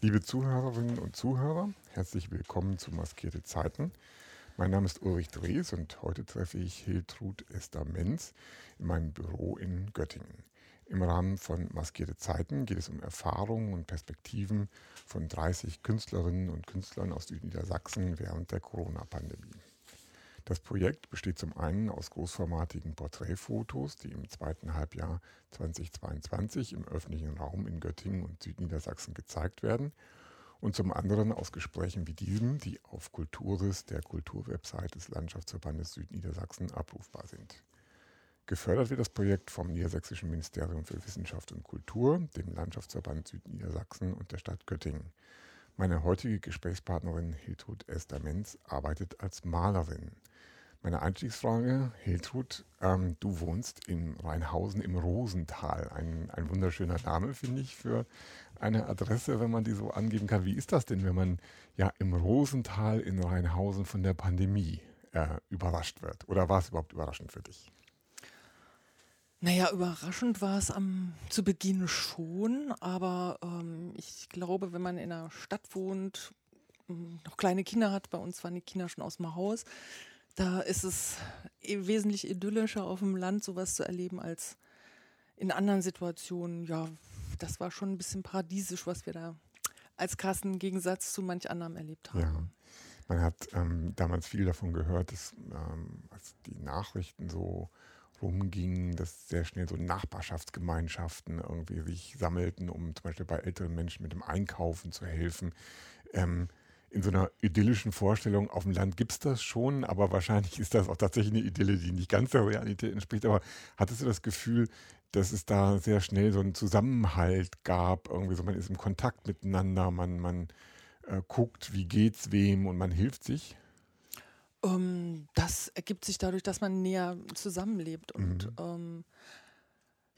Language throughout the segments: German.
Liebe Zuhörerinnen und Zuhörer, herzlich willkommen zu Maskierte Zeiten. Mein Name ist Ulrich Drees und heute treffe ich Hiltrud Esther Menz in meinem Büro in Göttingen. Im Rahmen von Maskierte Zeiten geht es um Erfahrungen und Perspektiven von 30 Künstlerinnen und Künstlern aus Niedersachsen während der Corona-Pandemie. Das Projekt besteht zum einen aus großformatigen Porträtfotos, die im zweiten Halbjahr 2022 im öffentlichen Raum in Göttingen und Südniedersachsen gezeigt werden und zum anderen aus Gesprächen wie diesem, die auf Kulturis, der Kulturwebsite des Landschaftsverbandes Südniedersachsen, abrufbar sind. Gefördert wird das Projekt vom Niedersächsischen Ministerium für Wissenschaft und Kultur, dem Landschaftsverband Südniedersachsen und der Stadt Göttingen. Meine heutige Gesprächspartnerin Hiltrud Esther Menz arbeitet als Malerin. Meine Einstiegsfrage, Hiltrud, ähm, du wohnst in Rheinhausen im Rosental. Ein, ein wunderschöner Name, finde ich, für eine Adresse, wenn man die so angeben kann. Wie ist das denn, wenn man ja im Rosental in Rheinhausen von der Pandemie äh, überrascht wird? Oder war es überhaupt überraschend für dich? Naja, überraschend war es am, zu Beginn schon, aber ähm, ich glaube, wenn man in einer Stadt wohnt, noch kleine Kinder hat, bei uns waren die Kinder schon aus dem Haus, da ist es wesentlich idyllischer auf dem Land sowas zu erleben als in anderen Situationen. Ja, das war schon ein bisschen paradiesisch, was wir da als krassen Gegensatz zu manch anderem erlebt haben. Ja. Man hat ähm, damals viel davon gehört, dass ähm, als die Nachrichten so rumgingen, dass sehr schnell so Nachbarschaftsgemeinschaften irgendwie sich sammelten, um zum Beispiel bei älteren Menschen mit dem Einkaufen zu helfen. Ähm, in so einer idyllischen Vorstellung, auf dem Land gibt es das schon, aber wahrscheinlich ist das auch tatsächlich eine Idylle, die nicht ganz der Realität entspricht. Aber hattest du das Gefühl, dass es da sehr schnell so einen Zusammenhalt gab? Irgendwie so, man ist im Kontakt miteinander, man, man äh, guckt, wie geht's wem und man hilft sich? Um, ähm, das ergibt sich dadurch, dass man näher zusammenlebt und mhm. ähm,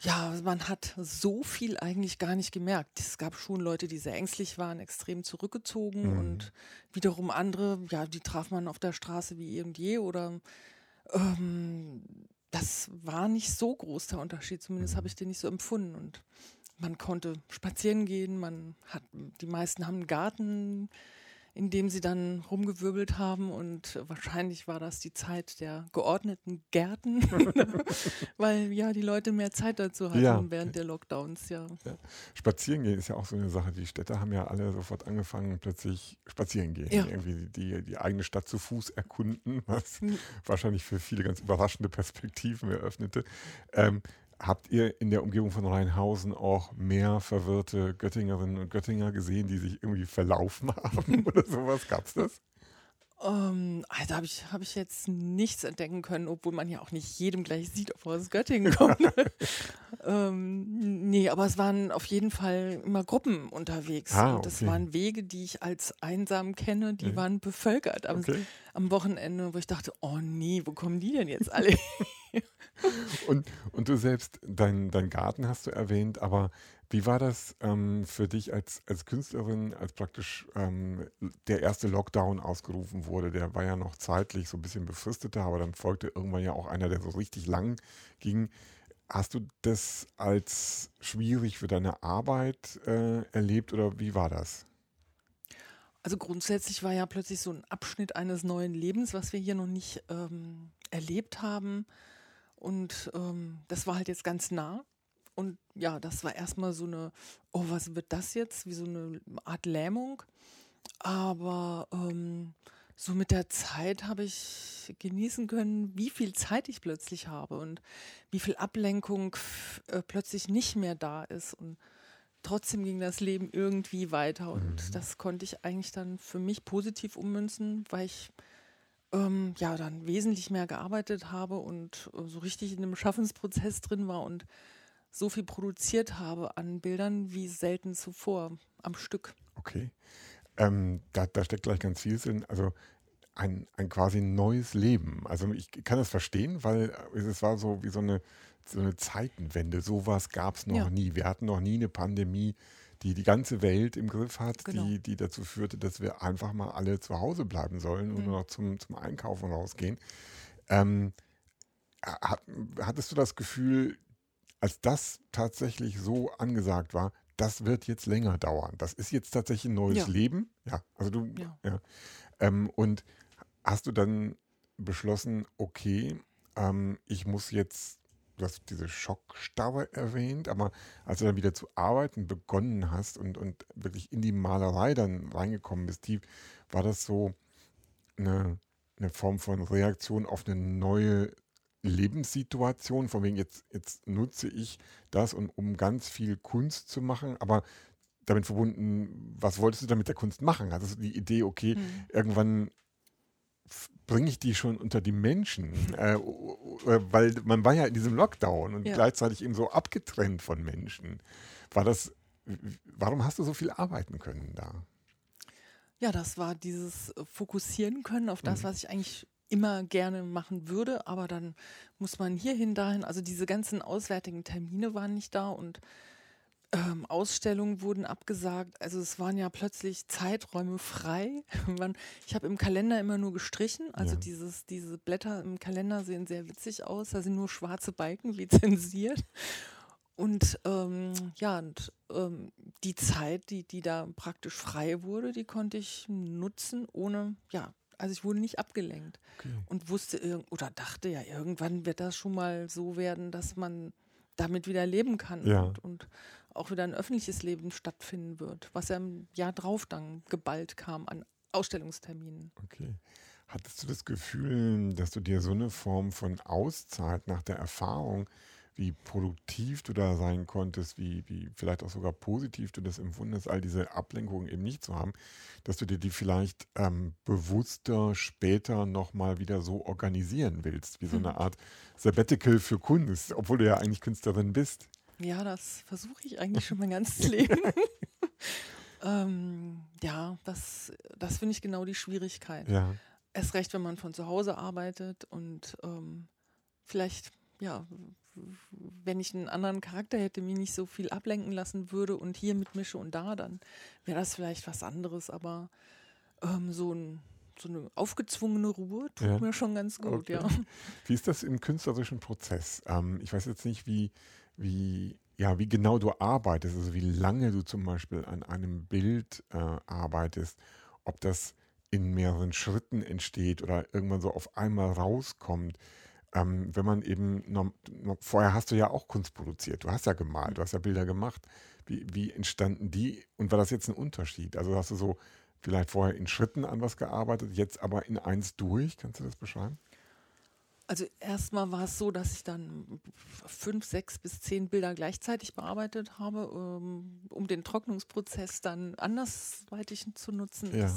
ja, man hat so viel eigentlich gar nicht gemerkt. Es gab schon Leute, die sehr ängstlich waren, extrem zurückgezogen mhm. und wiederum andere, ja, die traf man auf der Straße wie eh und je oder ähm, das war nicht so groß der Unterschied, zumindest habe ich den nicht so empfunden und man konnte spazieren gehen, man hat, die meisten haben einen Garten, in dem sie dann rumgewirbelt haben und wahrscheinlich war das die Zeit der geordneten Gärten, weil ja die Leute mehr Zeit dazu hatten ja. während der Lockdowns, ja. ja. Spazieren gehen ist ja auch so eine Sache. Die Städte haben ja alle sofort angefangen, plötzlich spazieren gehen, ja. irgendwie die, die eigene Stadt zu Fuß erkunden, was mhm. wahrscheinlich für viele ganz überraschende Perspektiven eröffnete. Ähm, Habt ihr in der Umgebung von Rheinhausen auch mehr verwirrte Göttingerinnen und Göttinger gesehen, die sich irgendwie verlaufen haben oder sowas? Gab es das? Um, ähm, also habe ich, hab ich jetzt nichts entdecken können, obwohl man ja auch nicht jedem gleich sieht, ob er aus Göttingen kommt. ähm, nee, aber es waren auf jeden Fall immer Gruppen unterwegs. Ah, und das waren Wege, die ich als einsam kenne, die ja. waren bevölkert am, okay. am Wochenende, wo ich dachte, oh nee, wo kommen die denn jetzt alle und, und du selbst, dein, dein Garten hast du erwähnt, aber wie war das ähm, für dich als, als Künstlerin, als praktisch ähm, der erste Lockdown ausgerufen wurde? Der war ja noch zeitlich so ein bisschen befristeter, aber dann folgte irgendwann ja auch einer, der so richtig lang ging. Hast du das als schwierig für deine Arbeit äh, erlebt oder wie war das? Also grundsätzlich war ja plötzlich so ein Abschnitt eines neuen Lebens, was wir hier noch nicht ähm, erlebt haben. Und ähm, das war halt jetzt ganz nah. Und ja, das war erstmal so eine, oh, was wird das jetzt? Wie so eine Art Lähmung. Aber ähm, so mit der Zeit habe ich genießen können, wie viel Zeit ich plötzlich habe und wie viel Ablenkung äh, plötzlich nicht mehr da ist. Und trotzdem ging das Leben irgendwie weiter. Und mhm. das konnte ich eigentlich dann für mich positiv ummünzen, weil ich ähm, ja dann wesentlich mehr gearbeitet habe und äh, so richtig in einem Schaffensprozess drin war und so viel produziert habe an Bildern wie selten zuvor am Stück. Okay. Ähm, da, da steckt gleich ganz viel drin. Also ein, ein quasi neues Leben. Also ich kann das verstehen, weil es war so wie so eine, so eine Zeitenwende. Sowas gab es noch ja. nie. Wir hatten noch nie eine Pandemie, die die ganze Welt im Griff hat, genau. die, die dazu führte, dass wir einfach mal alle zu Hause bleiben sollen und mhm. nur noch zum, zum Einkaufen rausgehen. Ähm, hat, hattest du das Gefühl, als das tatsächlich so angesagt war, das wird jetzt länger dauern. Das ist jetzt tatsächlich ein neues Ja. Leben. Ja, also du, Ja. ja. Ähm, und hast du dann beschlossen, okay, ähm, ich muss jetzt, du hast diese Schockstarre erwähnt, aber als du dann wieder zu arbeiten begonnen hast und, und wirklich in die Malerei dann reingekommen bist, tief, war das so eine, eine Form von Reaktion auf eine neue Lebenssituation, von wegen jetzt, jetzt nutze ich das, und, um ganz viel Kunst zu machen, aber damit verbunden, was wolltest du damit der Kunst machen? Hattest du die Idee, okay, Mhm. irgendwann bringe ich die schon unter die Menschen, äh, äh, weil man war ja in diesem Lockdown und Ja. gleichzeitig eben so abgetrennt von Menschen. War das, warum hast du so viel arbeiten können da? Ja, das war dieses äh, Fokussieren können auf das, Mhm. was ich eigentlich immer gerne machen würde, aber dann muss man hierhin, dahin, also diese ganzen auswärtigen Termine waren nicht da und ähm, Ausstellungen wurden abgesagt. Also es waren ja plötzlich Zeiträume frei. Man, ich habe im Kalender immer nur gestrichen. Also Ja. dieses, diese Blätter im Kalender sehen sehr witzig aus. Da sind nur schwarze Balken wie zensiert. Und ähm, ja, und ähm, die Zeit, die, die da praktisch frei wurde, die konnte ich nutzen, ohne, ja, also ich wurde nicht abgelenkt Okay. und wusste oder dachte ja, irgendwann wird das schon mal so werden, dass man damit wieder leben kann Ja. und, und auch wieder ein öffentliches Leben stattfinden wird, was ja im Jahr drauf dann geballt kam an Ausstellungsterminen. Okay. Hattest du das Gefühl, dass du dir so eine Form von Auszeit nach der Erfahrung, wie produktiv du da sein konntest, wie, wie vielleicht auch sogar positiv du das empfunden hast, all diese Ablenkungen eben nicht zu haben, dass du dir die vielleicht ähm, bewusster später nochmal wieder so organisieren willst, wie so eine Art Sabbatical für Kunst, obwohl du ja eigentlich Künstlerin bist. Ja, das versuche ich eigentlich schon mein ganzes Leben. ähm, ja, das, das finde ich genau die Schwierigkeit. Ja, Erst recht, wenn man von zu Hause arbeitet und ähm, vielleicht, ja, wenn ich einen anderen Charakter hätte, mich nicht so viel ablenken lassen würde und hier mitmische und da, dann wäre das vielleicht was anderes. Aber ähm, so, ein, so eine aufgezwungene Ruhe tut Ja. mir schon ganz gut, Okay. ja. Wie ist das im künstlerischen Prozess? Ähm, ich weiß jetzt nicht, wie, wie, ja, wie genau du arbeitest, also wie lange du zum Beispiel an einem Bild äh, arbeitest, ob das in mehreren Schritten entsteht oder irgendwann so auf einmal rauskommt. Ähm, wenn man eben, norm- norm- vorher hast du ja auch Kunst produziert, du hast ja gemalt, du hast ja Bilder gemacht. Wie, wie entstanden die und war das jetzt ein Unterschied? Also hast du so vielleicht vorher in Schritten an was gearbeitet, jetzt aber in eins durch? Kannst du das beschreiben? Also erstmal war es so, dass ich dann fünf, sechs bis zehn Bilder gleichzeitig bearbeitet habe, ähm, um den Trocknungsprozess dann andersweitig zu nutzen. Ja.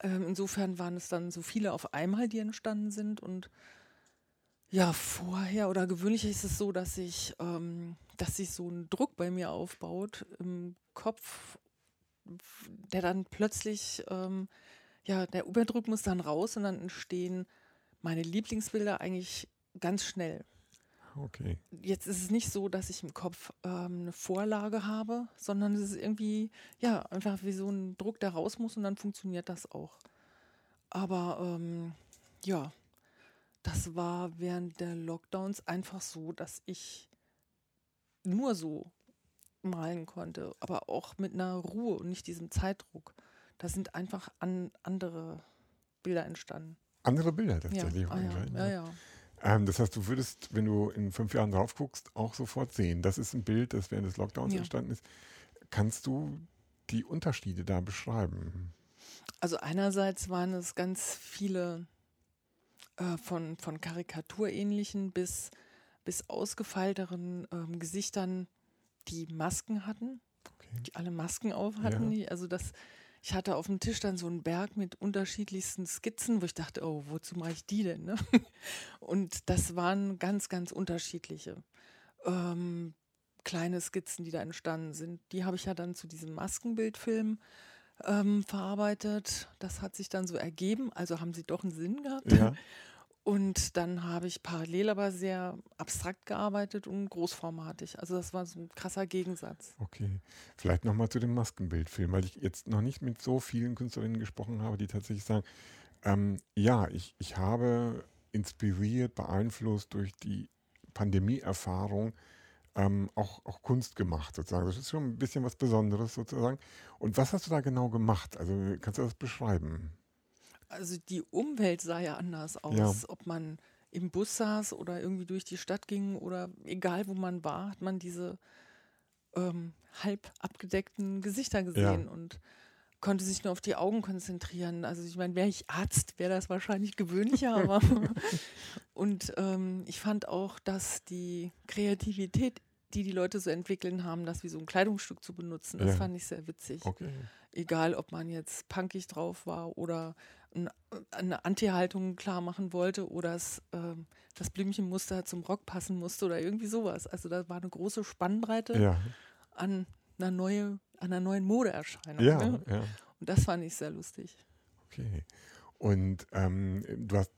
Ähm, insofern waren es dann so viele auf einmal, die entstanden sind. Und ja, vorher oder gewöhnlich ist es so, dass ich, ähm, dass sich so ein Druck bei mir aufbaut im Kopf, der dann plötzlich, ähm, ja, der Überdruck muss dann raus und dann entstehen meine Lieblingsbilder eigentlich ganz schnell. Okay. Jetzt ist es nicht so, dass ich im Kopf ähm, eine Vorlage habe, sondern es ist irgendwie, ja, einfach wie so ein Druck, der raus muss und dann funktioniert das auch. Aber ähm, ja, das war während der Lockdowns einfach so, dass ich nur so malen konnte, aber auch mit einer Ruhe und nicht diesem Zeitdruck. Da sind einfach an, andere Bilder entstanden. Andere Bilder Ja, tatsächlich. ah, ja, ja, ne? ja. Ähm, das heißt, du würdest, wenn du in fünf Jahren drauf guckst, auch sofort sehen, das ist ein Bild, das während des Lockdowns Ja. entstanden ist. Kannst du die Unterschiede da beschreiben? Also einerseits waren es ganz viele äh, von, von karikaturähnlichen bis, bis ausgefeilteren ähm, Gesichtern, die Masken hatten, Okay. die alle Masken auf hatten. Ja. Also das, ich hatte auf dem Tisch dann so einen Berg mit unterschiedlichsten Skizzen, wo ich dachte, oh, wozu mache ich die denn? Ne? Und das waren ganz, ganz unterschiedliche ähm, kleine Skizzen, die da entstanden sind. Die habe ich ja dann zu diesem Maskenbildfilm ähm, verarbeitet. Das hat sich dann so ergeben, also haben sie doch einen Sinn gehabt. Ja, Und dann habe ich parallel aber sehr abstrakt gearbeitet und großformatig. Also das war so ein krasser Gegensatz. okay. Vielleicht nochmal zu dem Maskenbildfilm, weil ich jetzt noch nicht mit so vielen Künstlerinnen gesprochen habe, die tatsächlich sagen, ähm, ja, ich, ich habe inspiriert, beeinflusst durch die Pandemieerfahrung ähm, auch, auch Kunst gemacht sozusagen. Das ist schon ein bisschen was Besonderes sozusagen. Und was hast du da genau gemacht? Also kannst du das beschreiben? Also die Umwelt sah ja anders aus, ja. ob man im Bus saß oder irgendwie durch die Stadt ging oder egal wo man war, hat man diese ähm, halb abgedeckten Gesichter gesehen ja. und konnte sich nur auf die Augen konzentrieren. Also ich meine, wäre ich Arzt, wäre das wahrscheinlich gewöhnlicher, aber und ähm, ich fand auch, dass die Kreativität, die die Leute so entwickeln haben, das wie so ein Kleidungsstück zu benutzen, das ja. fand ich sehr witzig. Okay. Egal, ob man jetzt punkig drauf war oder eine Anti-Haltung klar machen wollte oder es, äh, das Blümchenmuster zum Rock passen musste oder irgendwie sowas. Also da war eine große Spannbreite ja. an einer, neue, einer neuen Modeerscheinung. Ja, ne? ja. Und das fand ich sehr lustig. Okay. Und ähm, du hast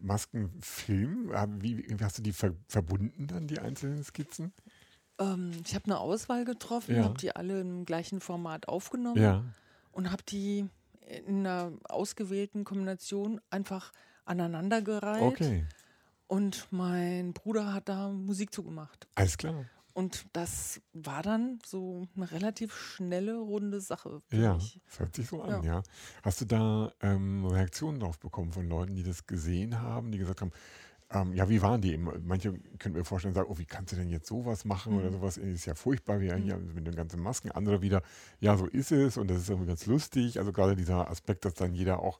Maskenfilm, wie, wie, hast du die ver verbunden dann, die einzelnen Skizzen? Ähm, ich habe eine Auswahl getroffen, ja. habe die alle im gleichen Format aufgenommen ja. und habe die in einer ausgewählten Kombination einfach aneinandergereiht. Okay. Und mein Bruder hat da Musik zugemacht. Alles klar. Und das war dann so eine relativ schnelle, runde Sache. Ja, mich. das hört sich so an, ja. ja. Hast du da ähm, Reaktionen drauf bekommen von Leuten, die das gesehen haben, die gesagt haben, ähm, ja, wie waren die? Manche können mir vorstellen, sagen, oh, wie kannst du denn jetzt sowas machen mhm. oder sowas? Ist ja furchtbar, wie mhm. ja, mit den ganzen Masken. Andere wieder, ja, so ist es und das ist irgendwie ganz lustig. Also gerade dieser Aspekt, dass dann jeder auch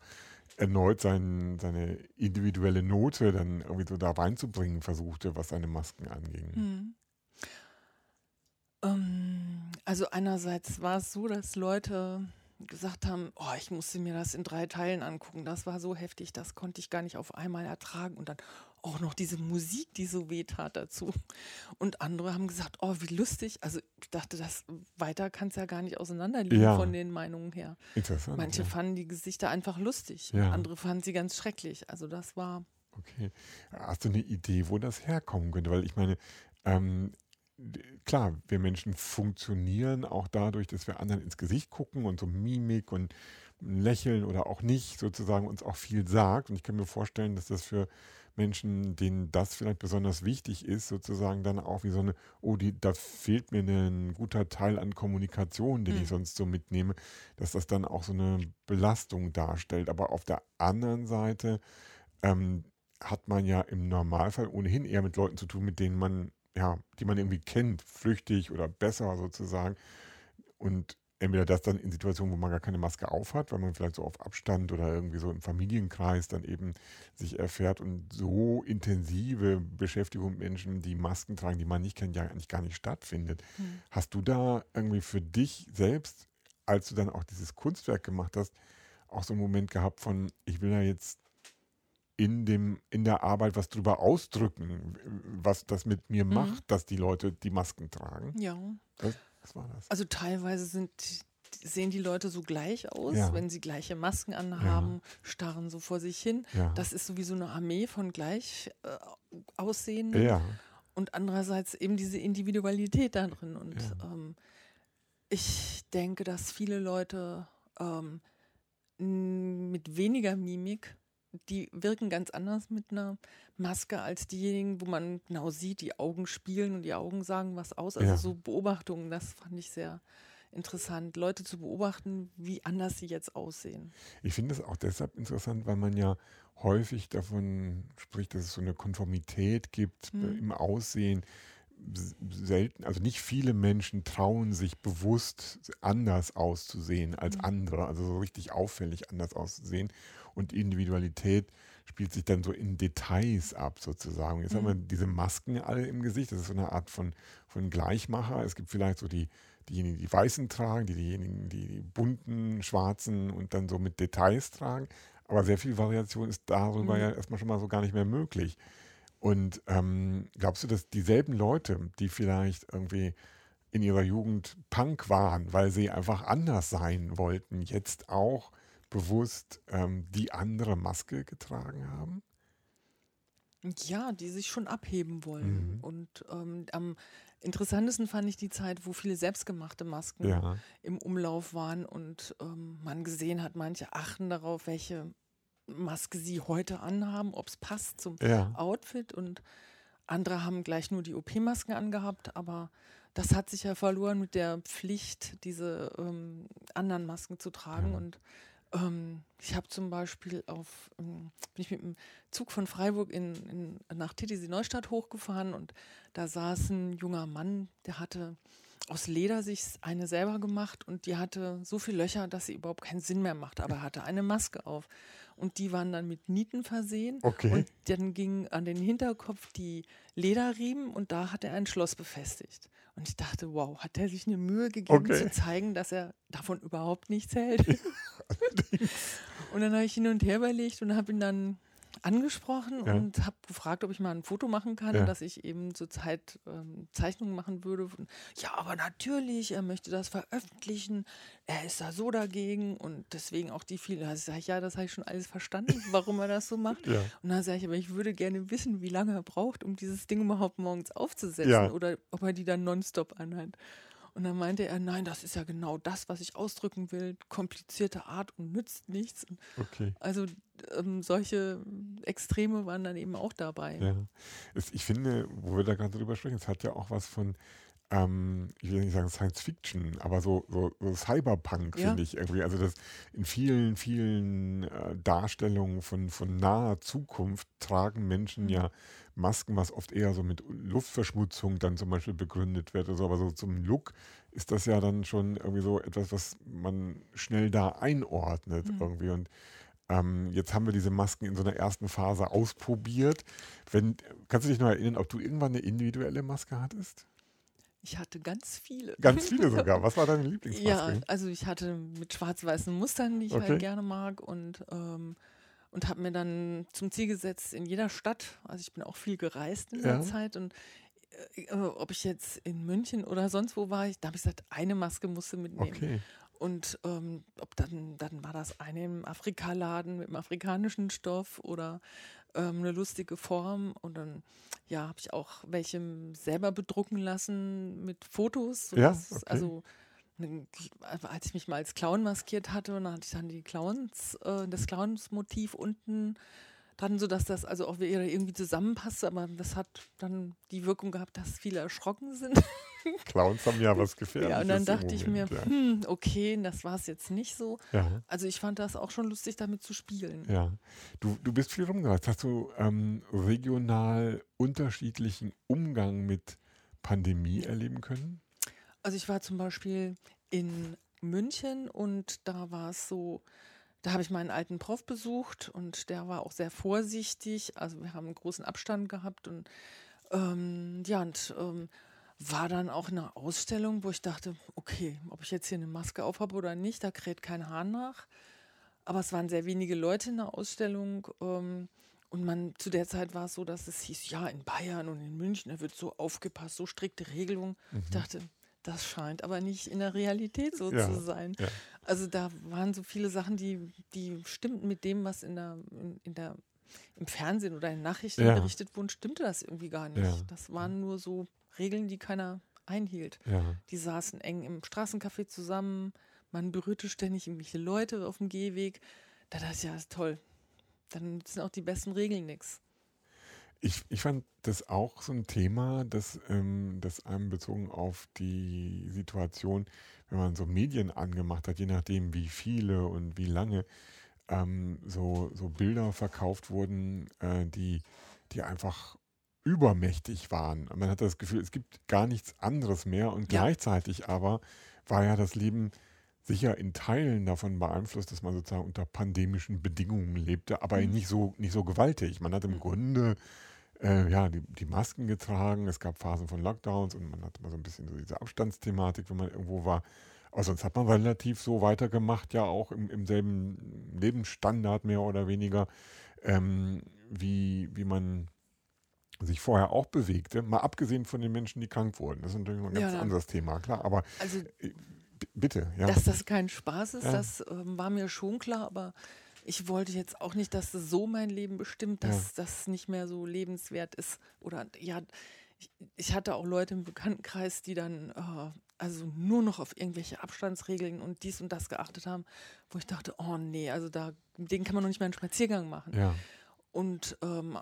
erneut sein, seine individuelle Note dann irgendwie so da reinzubringen versuchte, was seine Masken anging. Mhm. Ähm, also einerseits war es so, dass Leute gesagt haben, oh, ich musste mir das in drei Teilen angucken. Das war so heftig, das konnte ich gar nicht auf einmal ertragen. Und dann auch noch diese Musik, die so weh tat dazu. Und andere haben gesagt, oh, wie lustig. Also ich dachte, das weiter kann es ja gar nicht auseinanderliegen ja. von den Meinungen her. Interessant. Manche ja. fanden die Gesichter einfach lustig, ja. andere fanden sie ganz schrecklich. Also das war. Okay. Hast du eine Idee, wo das herkommen könnte? Weil ich meine, ähm, klar, wir Menschen funktionieren auch dadurch, dass wir anderen ins Gesicht gucken und so Mimik und Lächeln oder auch nicht sozusagen uns auch viel sagt. Und ich kann mir vorstellen, dass das für Menschen, denen das vielleicht besonders wichtig ist, sozusagen dann auch wie so eine, oh, die, da fehlt mir ein guter Teil an Kommunikation, den mhm. ich sonst so mitnehme, dass das dann auch so eine Belastung darstellt. Aber auf der anderen Seite ähm, hat man ja im Normalfall ohnehin eher mit Leuten zu tun, mit denen man ja, die man irgendwie kennt, flüchtig oder besser sozusagen. Und entweder das dann in Situationen, wo man gar keine Maske aufhat, weil man vielleicht so auf Abstand oder irgendwie so im Familienkreis dann eben sich erfährt und so intensive Beschäftigung mit Menschen, die Masken tragen, die man nicht kennt, ja eigentlich gar nicht stattfindet. Mhm. Hast du da irgendwie für dich selbst, als du dann auch dieses Kunstwerk gemacht hast, auch so einen Moment gehabt von, ich will ja jetzt in, dem, in der Arbeit was drüber ausdrücken, was das mit mir mhm. macht, dass die Leute die Masken tragen. Ja. Das, was war das? Also teilweise sind, sehen die Leute so gleich aus, ja. wenn sie gleiche Masken anhaben, ja. starren so vor sich hin. Ja. Das ist sowieso eine Armee von gleich äh, aussehenden. Ja. Und andererseits eben diese Individualität da drin. Und ähm, ich denke, dass viele Leute ähm, mit weniger Mimik die wirken ganz anders mit einer Maske als diejenigen, wo man genau sieht, die Augen spielen und die Augen sagen was aus. Also ja. so Beobachtungen, das fand ich sehr interessant, Leute zu beobachten, wie anders sie jetzt aussehen. Ich finde es auch deshalb interessant, weil man ja häufig davon spricht, dass es so eine Konformität gibt hm. im Aussehen. Selten, also nicht viele Menschen trauen sich bewusst anders auszusehen als hm. andere, also so richtig auffällig anders auszusehen und Individualität spielt sich dann so in Details ab sozusagen. Jetzt mhm. haben wir diese Masken alle im Gesicht, das ist so eine Art von, von Gleichmacher. Es gibt vielleicht so die, diejenigen, die weißen tragen, die, diejenigen, die, die bunten, schwarzen und dann so mit Details tragen. Aber sehr viel Variation ist darüber mhm. ja erstmal schon mal so gar nicht mehr möglich. Und ähm, glaubst du, dass dieselben Leute, die vielleicht irgendwie in ihrer Jugend Punk waren, weil sie einfach anders sein wollten, jetzt auch bewusst ähm, die andere Maske getragen haben? Ja, die sich schon abheben wollen. Mhm. Und ähm, am interessantesten fand ich die Zeit, wo viele selbstgemachte Masken ja. im Umlauf waren und ähm, man gesehen hat, manche achten darauf, welche Maske sie heute anhaben, ob es passt zum ja. Outfit und andere haben gleich nur die OP-Masken angehabt, aber das hat sich ja verloren mit der Pflicht, diese ähm, anderen Masken zu tragen. Ja. Und ähm, ich habe zum Beispiel auf, ähm, bin ich mit dem Zug von Freiburg in, in, nach Titisee Neustadt hochgefahren und da saß ein junger Mann, der hatte aus Leder sich eine selber gemacht und die hatte so viele Löcher, dass sie überhaupt keinen Sinn mehr macht. Aber er hatte eine Maske auf. Und die waren dann mit Nieten versehen. Okay. Und dann ging an den Hinterkopf die Lederriemen und da hat er ein Schloss befestigt. Und ich dachte, wow, hat er sich eine Mühe gegeben okay. zu zeigen, dass er davon überhaupt nichts hält. und dann habe ich hin und her überlegt und habe ihn dann angesprochen ja. und habe gefragt, ob ich mal ein Foto machen kann, ja. dass ich eben zur Zeit ähm, Zeichnungen machen würde. Ja, aber natürlich, er möchte das veröffentlichen. Er ist da so dagegen und deswegen auch die vielen. Da sage ich, ja, das habe ich schon alles verstanden, warum er das so macht. Ja. Und dann sage ich, aber ich würde gerne wissen, wie lange er braucht, um dieses Ding überhaupt morgens aufzusetzen oder ob er die dann nonstop anhat. Und dann meinte er, nein, das ist ja genau das, was ich ausdrücken will. Komplizierte Art und nützt nichts. Okay. Also ähm, solche Extreme waren dann eben auch dabei. Ja. Ich finde, wo wir da gerade drüber sprechen, es hat ja auch was von, ähm, ich will nicht sagen Science Fiction, aber so, so, so Cyberpunk ja. finde ich irgendwie. Also das in vielen, vielen äh, Darstellungen von, von naher Zukunft tragen Menschen mhm. ja Masken, was oft eher so mit Luftverschmutzung dann zum Beispiel begründet wird. Also, aber so zum Look ist das ja dann schon irgendwie so etwas, was man schnell da einordnet mhm. irgendwie. Und ähm, jetzt haben wir diese Masken in so einer ersten Phase ausprobiert. Wenn, kannst du dich noch erinnern, ob du irgendwann eine individuelle Maske hattest? Ich hatte ganz viele. Ganz viele sogar. Was war deine Lieblingsmaske? Ja, also ich hatte mit schwarz-weißen Mustern, die ich halt okay. halt gerne mag und ähm, und habe mir dann zum Ziel gesetzt, in jeder Stadt, also ich bin auch viel gereist in ja. der Zeit und äh, äh, ob ich jetzt in München oder sonst wo war, ich, da habe ich gesagt, eine Maske musste mitnehmen. Okay. Und ähm, ob dann, dann war das eine im Afrikaladen mit dem afrikanischen Stoff oder ähm, eine lustige Form. Und dann ja, habe ich auch welche selber bedrucken lassen mit Fotos. Ja, okay. Also als ich mich mal als Clown maskiert hatte, und dann hatte ich dann die Clowns, äh, das Clowns-Motiv unten dran, sodass das also auch wieder irgendwie zusammenpasst, aber das hat dann die Wirkung gehabt, dass viele erschrocken sind. Clowns haben ja was Gefährliches. Ja, und dann dachte ich mir, ja. hm, okay, das war es jetzt nicht so. Ja. Also ich fand das auch schon lustig, damit zu spielen. Ja, du, du bist viel rumgereist. Hast du ähm, regional unterschiedlichen Umgang mit Pandemie erleben können? Also ich war zum Beispiel in München und da war es so, da habe ich meinen alten Prof besucht und der war auch sehr vorsichtig. Also wir haben einen großen Abstand gehabt und ähm, ja, und ähm, war dann auch in einer Ausstellung, wo ich dachte, okay, ob ich jetzt hier eine Maske aufhabe oder nicht, da kräht kein Hahn nach. Aber es waren sehr wenige Leute in der Ausstellung. Ähm, und man, zu der Zeit war es so, dass es hieß, ja, in Bayern und in München, da wird so aufgepasst, so strikte Regelungen. Mhm. Ich dachte, das scheint aber nicht in der Realität so ja, zu sein. Ja. Also da waren so viele Sachen, die, die stimmten mit dem, was in der, in, in der, im Fernsehen oder in Nachrichten ja. berichtet wurden, stimmte das irgendwie gar nicht. Das waren nur so Regeln, die keiner einhielt. Die saßen eng im Straßencafé zusammen, man berührte ständig irgendwelche Leute auf dem Gehweg. Da dachte ich, ja, ist toll. Dann sind auch die besten Regeln nichts. Ich, ich fand das auch so ein Thema, dass ähm, das einem bezogen auf die Situation, wenn man so Medien angemacht hat, je nachdem wie viele und wie lange, ähm, so, so Bilder verkauft wurden, äh, die, die einfach übermächtig waren. Man hat das Gefühl, es gibt gar nichts anderes mehr und ja. gleichzeitig aber war ja das Leben sicher in Teilen davon beeinflusst, dass man sozusagen unter pandemischen Bedingungen lebte, aber mhm. nicht so nicht so gewaltig. Man hat im mhm. Grunde äh, ja, die, die, Masken getragen. Es gab Phasen von Lockdowns und man hatte mal so ein bisschen so diese Abstandsthematik, wenn man irgendwo war. Aber sonst hat man relativ so weitergemacht, ja auch im, im selben Lebensstandard mehr oder weniger, ähm, wie, wie man sich vorher auch bewegte. Mal abgesehen von den Menschen, die krank wurden. Das ist natürlich ein ganz ja, anderes Thema, klar. Aber also, äh, bitte, ja. Dass das kein Spaß ist, ja. das äh, war mir schon klar, aber ich wollte jetzt auch nicht, dass das so mein Leben bestimmt, dass ja. das nicht mehr so lebenswert ist. Oder ja, ich, ich hatte auch Leute im Bekanntenkreis, die dann äh, also nur noch auf irgendwelche Abstandsregeln und dies und das geachtet haben, wo ich dachte, oh nee, also da, mit denen kann man noch nicht mal einen Spaziergang machen. Ja. Und ähm,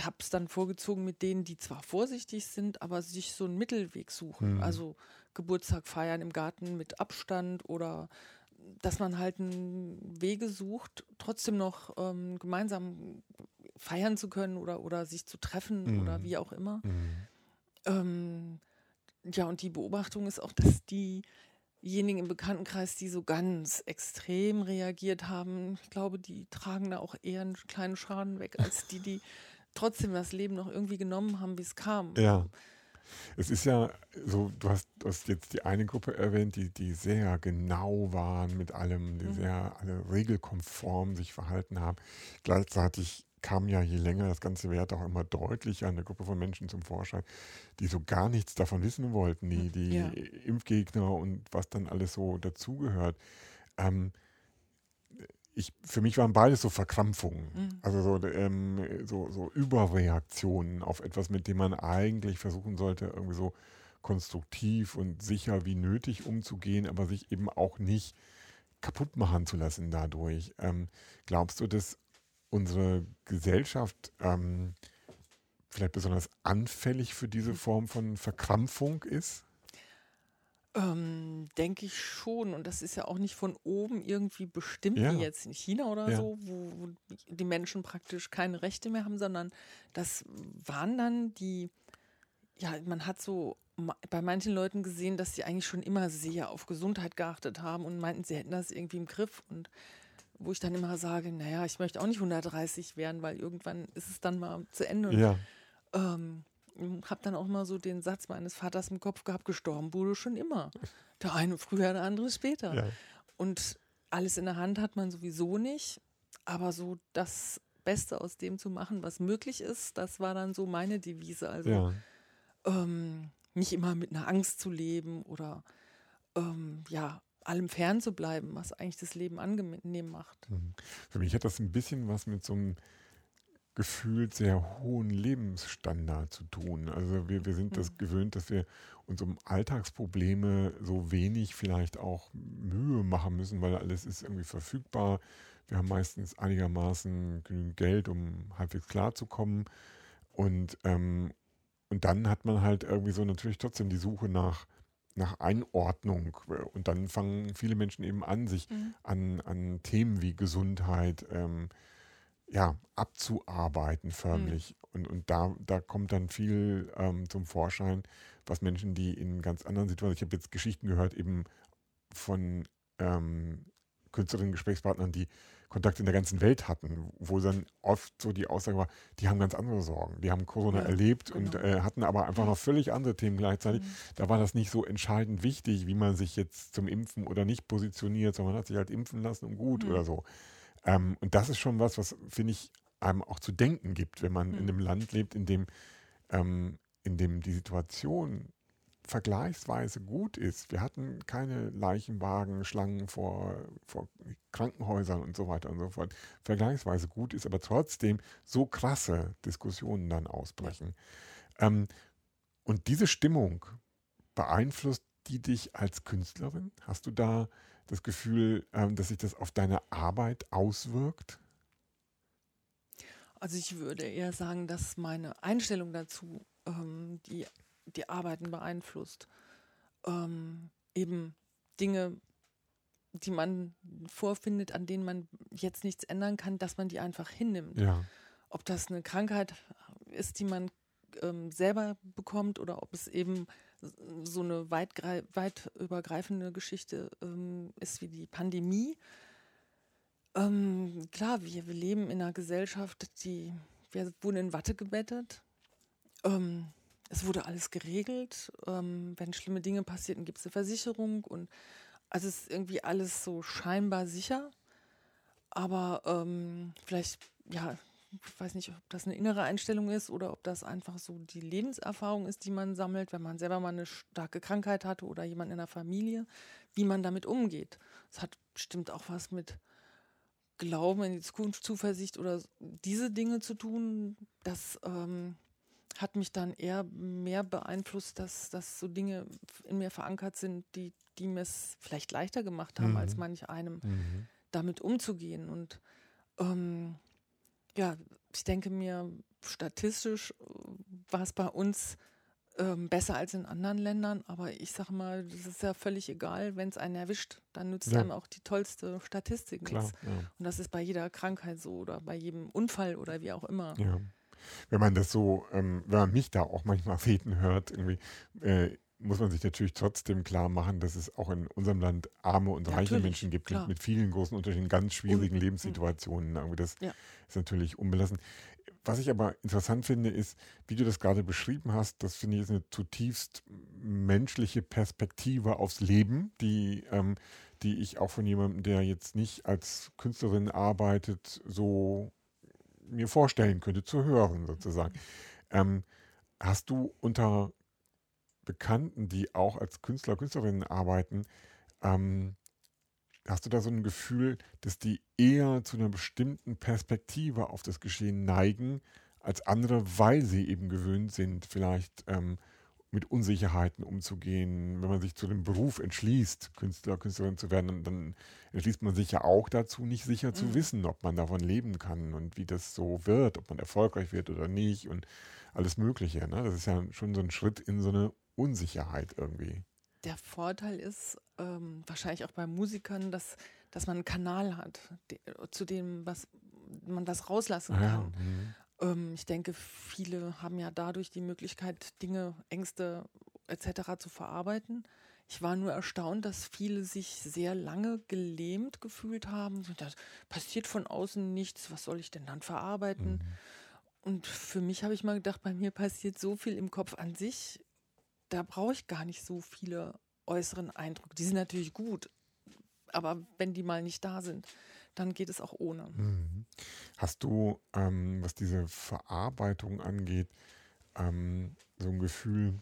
habe es dann vorgezogen mit denen, die zwar vorsichtig sind, aber sich so einen Mittelweg suchen. Mhm. Also Geburtstag feiern im Garten mit Abstand oder dass man halt einen Wege sucht, trotzdem noch ähm, gemeinsam feiern zu können oder, oder sich zu treffen Mhm. oder wie auch immer. Mhm. Ähm, ja, und die Beobachtung ist auch, dass diejenigen im Bekanntenkreis, die so ganz extrem reagiert haben, ich glaube, die tragen da auch eher einen kleinen Schaden weg, als die, die trotzdem das Leben noch irgendwie genommen haben, wie es kam. Ja. Es ist ja so, du hast, du hast jetzt die eine Gruppe erwähnt, die, die sehr genau waren mit allem, die Mhm. sehr alle regelkonform sich verhalten haben. Gleichzeitig kam ja, je länger das Ganze währt, auch immer deutlicher eine Gruppe von Menschen zum Vorschein, die so gar nichts davon wissen wollten, die, die Ja. Impfgegner und was dann alles so dazugehört. Ähm, ich, für mich waren beides so Verkrampfungen, Mhm. also so, ähm, so, so Überreaktionen auf etwas, mit dem man eigentlich versuchen sollte, irgendwie so konstruktiv und sicher wie nötig umzugehen, aber sich eben auch nicht kaputt machen zu lassen dadurch. Ähm, glaubst du, dass unsere Gesellschaft ähm, vielleicht besonders anfällig für diese Form von Verkrampfung ist? Ähm, denke ich schon. Und das ist ja auch nicht von oben irgendwie bestimmt, Ja. wie jetzt in China oder Ja. so, wo, wo die Menschen praktisch keine Rechte mehr haben, sondern das waren dann die, ja, man hat so bei manchen Leuten gesehen, dass sie eigentlich schon immer sehr auf Gesundheit geachtet haben und meinten, sie hätten das irgendwie im Griff. Und wo ich dann immer sage, naja, ich möchte auch nicht 130 werden, weil irgendwann ist es dann mal zu Ende. Ja, ähm, habe dann auch mal so den Satz meines Vaters im Kopf gehabt, gestorben wurde schon immer. Der eine früher, der andere später. ja. Und alles in der Hand hat man sowieso nicht, aber so das Beste aus dem zu machen, was möglich ist, das war dann so meine Devise. Also ja. ähm, nicht immer mit einer Angst zu leben oder ähm, ja, allem fern zu bleiben, was eigentlich das Leben angenehm macht. Mhm. Für mich hat das ein bisschen was mit so einem gefühlt sehr hohen Lebensstandard zu tun. Also wir, wir sind das Mhm. gewöhnt, dass wir uns um Alltagsprobleme so wenig vielleicht auch Mühe machen müssen, weil alles ist irgendwie verfügbar. Wir haben meistens einigermaßen genügend Geld, um halbwegs klarzukommen. Und, ähm, und dann hat man halt irgendwie so natürlich trotzdem die Suche nach, nach Einordnung. Und dann fangen viele Menschen eben an, sich an, an Themen wie Gesundheit ähm, ja, abzuarbeiten förmlich. Und, und da, da kommt dann viel ähm, zum Vorschein, was Menschen, die in ganz anderen Situationen, ich habe jetzt Geschichten gehört, eben von ähm, Künstlerinnen, Gesprächspartnern, die Kontakt in der ganzen Welt hatten, wo dann oft so die Aussage war, die haben ganz andere Sorgen. Die haben Corona Ja, erlebt und genau. äh, hatten aber einfach noch völlig andere Themen gleichzeitig. Mhm. Da war das nicht so entscheidend wichtig, wie man sich jetzt zum Impfen oder nicht positioniert, sondern man hat sich halt impfen lassen und gut Mhm. oder so. Ähm, und das ist schon was, was, finde ich, einem auch zu denken gibt, wenn man in Mhm. einem Land lebt, in dem, ähm, in dem die Situation vergleichsweise gut ist. Wir hatten keine Leichenwagen, Schlangen vor, vor Krankenhäusern und so weiter und so fort. Vergleichsweise gut ist, aber trotzdem so krasse Diskussionen dann ausbrechen. Ähm, und diese Stimmung beeinflusst die dich als Künstlerin? Hast du da das Gefühl, ähm, dass sich das auf deine Arbeit auswirkt? Also ich würde eher sagen, dass meine Einstellung dazu ähm, die, die Arbeiten beeinflusst. Ähm, eben Dinge, die man vorfindet, an denen man jetzt nichts ändern kann, dass man die einfach hinnimmt. Ja. Ob das eine Krankheit ist, die man ähm, selber bekommt oder ob es eben so eine weit, weit übergreifende Geschichte ähm, ist wie die Pandemie. Ähm, klar, wir, wir leben in einer Gesellschaft, die, wir wurden in Watte gebettet. Ähm, es wurde alles geregelt. Ähm, wenn schlimme Dinge passierten, gibt es eine Versicherung und also es ist irgendwie alles so scheinbar sicher. Aber ähm, vielleicht, ja, ich weiß nicht, ob das eine innere Einstellung ist oder ob das einfach so die Lebenserfahrung ist, die man sammelt, wenn man selber mal eine starke Krankheit hatte oder jemand in der Familie, wie man damit umgeht. Es hat bestimmt auch was mit Glauben in die Zukunft, Zuversicht oder diese Dinge zu tun. Das ähm, hat mich dann eher mehr beeinflusst, dass, dass so Dinge in mir verankert sind, die, die mir es vielleicht leichter gemacht haben, Mhm. als manch einem Mhm. damit umzugehen. Und ähm, ja, ich denke mir, statistisch äh, war es bei uns ähm, besser als in anderen Ländern, aber ich sage mal, das ist ja völlig egal, wenn es einen erwischt, dann nützt ja. einem auch die tollste Statistik nichts. Ja. Und das ist bei jeder Krankheit so oder bei jedem Unfall oder wie auch immer. Ja. Wenn man das so, ähm, wenn man mich da auch manchmal reden hört, irgendwie, äh, muss man sich natürlich trotzdem klar machen, dass es auch in unserem Land arme und ja, reiche Menschen gibt mit, mit, vielen großen Unterschieden, ganz schwierigen und, Lebenssituationen. Irgendwie das ja. ist natürlich unbelassen. Was ich aber interessant finde, ist, wie du das gerade beschrieben hast, das finde ich ist eine zutiefst menschliche Perspektive aufs Leben, die, ähm, die ich auch von jemandem, der jetzt nicht als Künstlerin arbeitet, so mir vorstellen könnte zu hören, sozusagen. Ähm, hast du unter Bekannten, die auch als Künstler, Künstlerinnen arbeiten, ähm, Hast du da so ein Gefühl, dass die eher zu einer bestimmten Perspektive auf das Geschehen neigen als andere, weil sie eben gewöhnt sind, vielleicht ähm, mit Unsicherheiten umzugehen? Wenn man sich zu dem Beruf entschließt, Künstler, Künstlerin zu werden, dann entschließt man sich ja auch dazu, nicht sicher mhm. zu wissen, ob man davon leben kann und wie das so wird, ob man erfolgreich wird oder nicht und alles Mögliche. Ne? Das ist ja schon so ein Schritt in so eine Unsicherheit irgendwie. Der Vorteil ist ähm, wahrscheinlich auch bei Musikern, dass, dass man einen Kanal hat, de, zu dem was man das rauslassen kann. Ja, mhm. ähm, ich denke, viele haben ja dadurch die Möglichkeit, Dinge, Ängste etc. zu verarbeiten. Ich war nur erstaunt, dass viele sich sehr lange gelähmt gefühlt haben. Das passiert von außen nichts, was soll ich denn dann verarbeiten? Mhm. Und für mich habe ich mal gedacht, bei mir passiert so viel im Kopf an sich da brauche ich gar nicht so viele äußeren Eindrücke. Die sind natürlich gut, aber wenn die mal nicht da sind, dann geht es auch ohne. Mhm. Hast du, ähm, was diese Verarbeitung angeht, ähm, so ein Gefühl,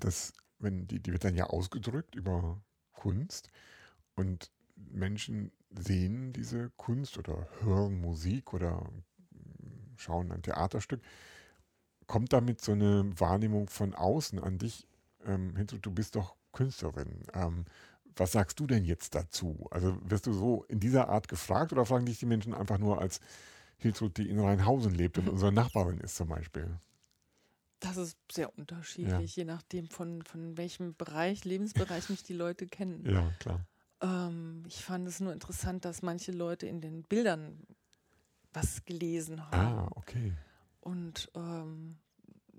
dass, wenn die, die wird dann ja ausgedrückt über Kunst und Menschen sehen diese Kunst oder hören Musik oder schauen ein Theaterstück kommt damit so eine Wahrnehmung von außen an dich ähm, hinzu, du bist doch Künstlerin. Ähm, was sagst du denn jetzt dazu? Also wirst du so in dieser Art gefragt oder fragen dich die Menschen einfach nur als Hiltrud, die in Rheinhausen lebt und unsere Nachbarin ist zum Beispiel? Das ist sehr unterschiedlich, ja. je nachdem von, von welchem Bereich, Lebensbereich mich die Leute kennen. Ja, klar. Ähm, ich fand es nur interessant, dass manche Leute in den Bildern was gelesen haben. Ah, okay. Und ähm,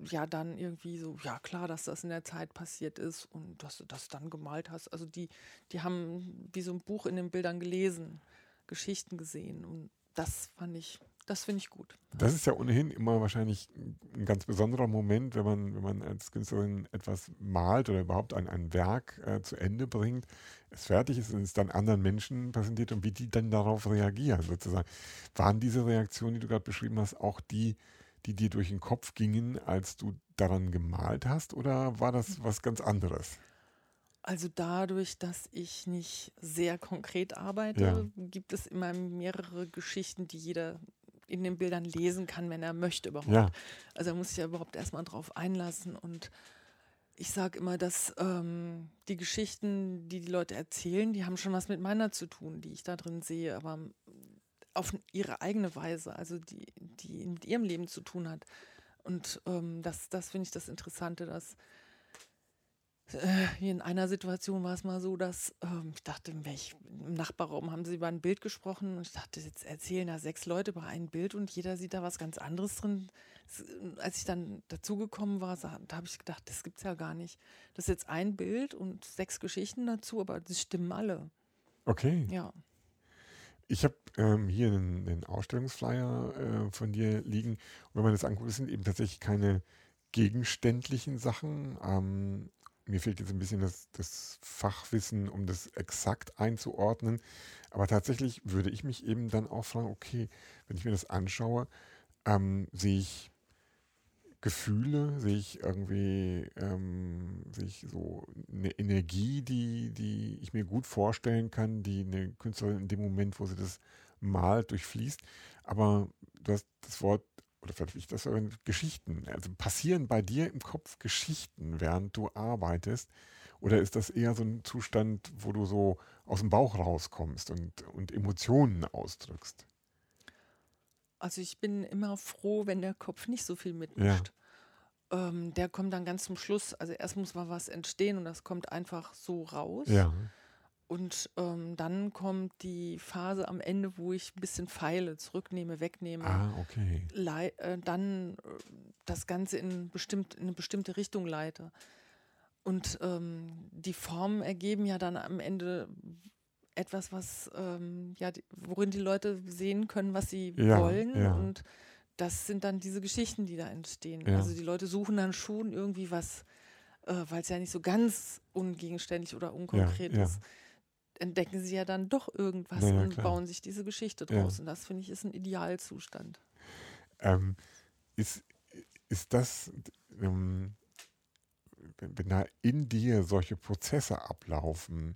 ja, dann irgendwie so, ja klar, dass das in der Zeit passiert ist und dass du das dann gemalt hast. Also die, die haben wie so ein Buch in den Bildern gelesen, Geschichten gesehen und das fand ich, das finde ich gut. Das ist ja ohnehin immer wahrscheinlich ein ganz besonderer Moment, wenn man, wenn man als Künstlerin etwas malt oder überhaupt ein, ein Werk äh, zu Ende bringt, es fertig ist und es dann anderen Menschen präsentiert und wie die dann darauf reagieren sozusagen. Waren diese Reaktionen, die du gerade beschrieben hast, auch die, die dir durch den Kopf gingen, als du daran gemalt hast, oder war das was ganz anderes? Also dadurch, dass ich nicht sehr konkret arbeite, ja. gibt es immer mehrere Geschichten, die jeder in den Bildern lesen kann, wenn er möchte überhaupt. Ja. Also er muss sich ja überhaupt erstmal drauf einlassen und ich sage immer, dass ähm, die Geschichten, die die Leute erzählen, die haben schon was mit meiner zu tun, die ich da drin sehe. Aber auf ihre eigene Weise, also die, die mit ihrem Leben zu tun hat. Und ähm, das, das finde ich das Interessante, dass äh, in einer Situation war es mal so, dass ähm, ich dachte, welch, im Nachbarraum haben sie über ein Bild gesprochen und ich dachte, jetzt erzählen da sechs Leute über ein Bild und jeder sieht da was ganz anderes drin. Als ich dann dazugekommen war, da habe ich gedacht, das gibt es ja gar nicht. Das ist jetzt ein Bild und sechs Geschichten dazu, aber die stimmen alle. Okay. Ja. Ich habe ähm, hier einen, einen Ausstellungsflyer äh, von dir liegen. Und wenn man das anguckt, sind eben tatsächlich keine gegenständlichen Sachen. Ähm, mir fehlt jetzt ein bisschen das, das, Fachwissen, um das exakt einzuordnen. Aber tatsächlich würde ich mich eben dann auch fragen, okay, wenn ich mir das anschaue, ähm, sehe ich Gefühle, sehe ich irgendwie, ähm, sehe ich so eine Energie, die, die ich mir gut vorstellen kann, die eine Künstlerin in dem Moment, wo sie das malt, durchfließt. Aber du hast das Wort, oder vielleicht ich das Geschichten. Also passieren bei dir im Kopf Geschichten, während du arbeitest? Oder ist das eher so ein Zustand, wo du so aus dem Bauch rauskommst und, und Emotionen ausdrückst? Also ich bin immer froh, wenn der Kopf nicht so viel mitmischt. Ja. Ähm, der kommt dann ganz zum Schluss. Also erst muss mal was entstehen und das kommt einfach so raus. Ja. Und ähm, dann kommt die Phase am Ende, wo ich ein bisschen feile, zurücknehme, wegnehme. Ah, okay. Äh, dann äh, das Ganze in, bestimmt, in eine bestimmte Richtung leite. Und ähm, die Formen ergeben ja dann am Ende etwas, was ähm, ja, worin die Leute sehen können, was sie ja, wollen. Ja. Und das sind dann diese Geschichten, die da entstehen. Ja. Also die Leute suchen dann schon irgendwie was, äh, weil es ja nicht so ganz ungegenständlich oder unkonkret ist entdecken sie ja dann doch irgendwas und klar. bauen sich diese Geschichte draus. Und das finde ich ist ein Idealzustand. Ähm, ist, ist das, ähm, wenn da in dir solche Prozesse ablaufen,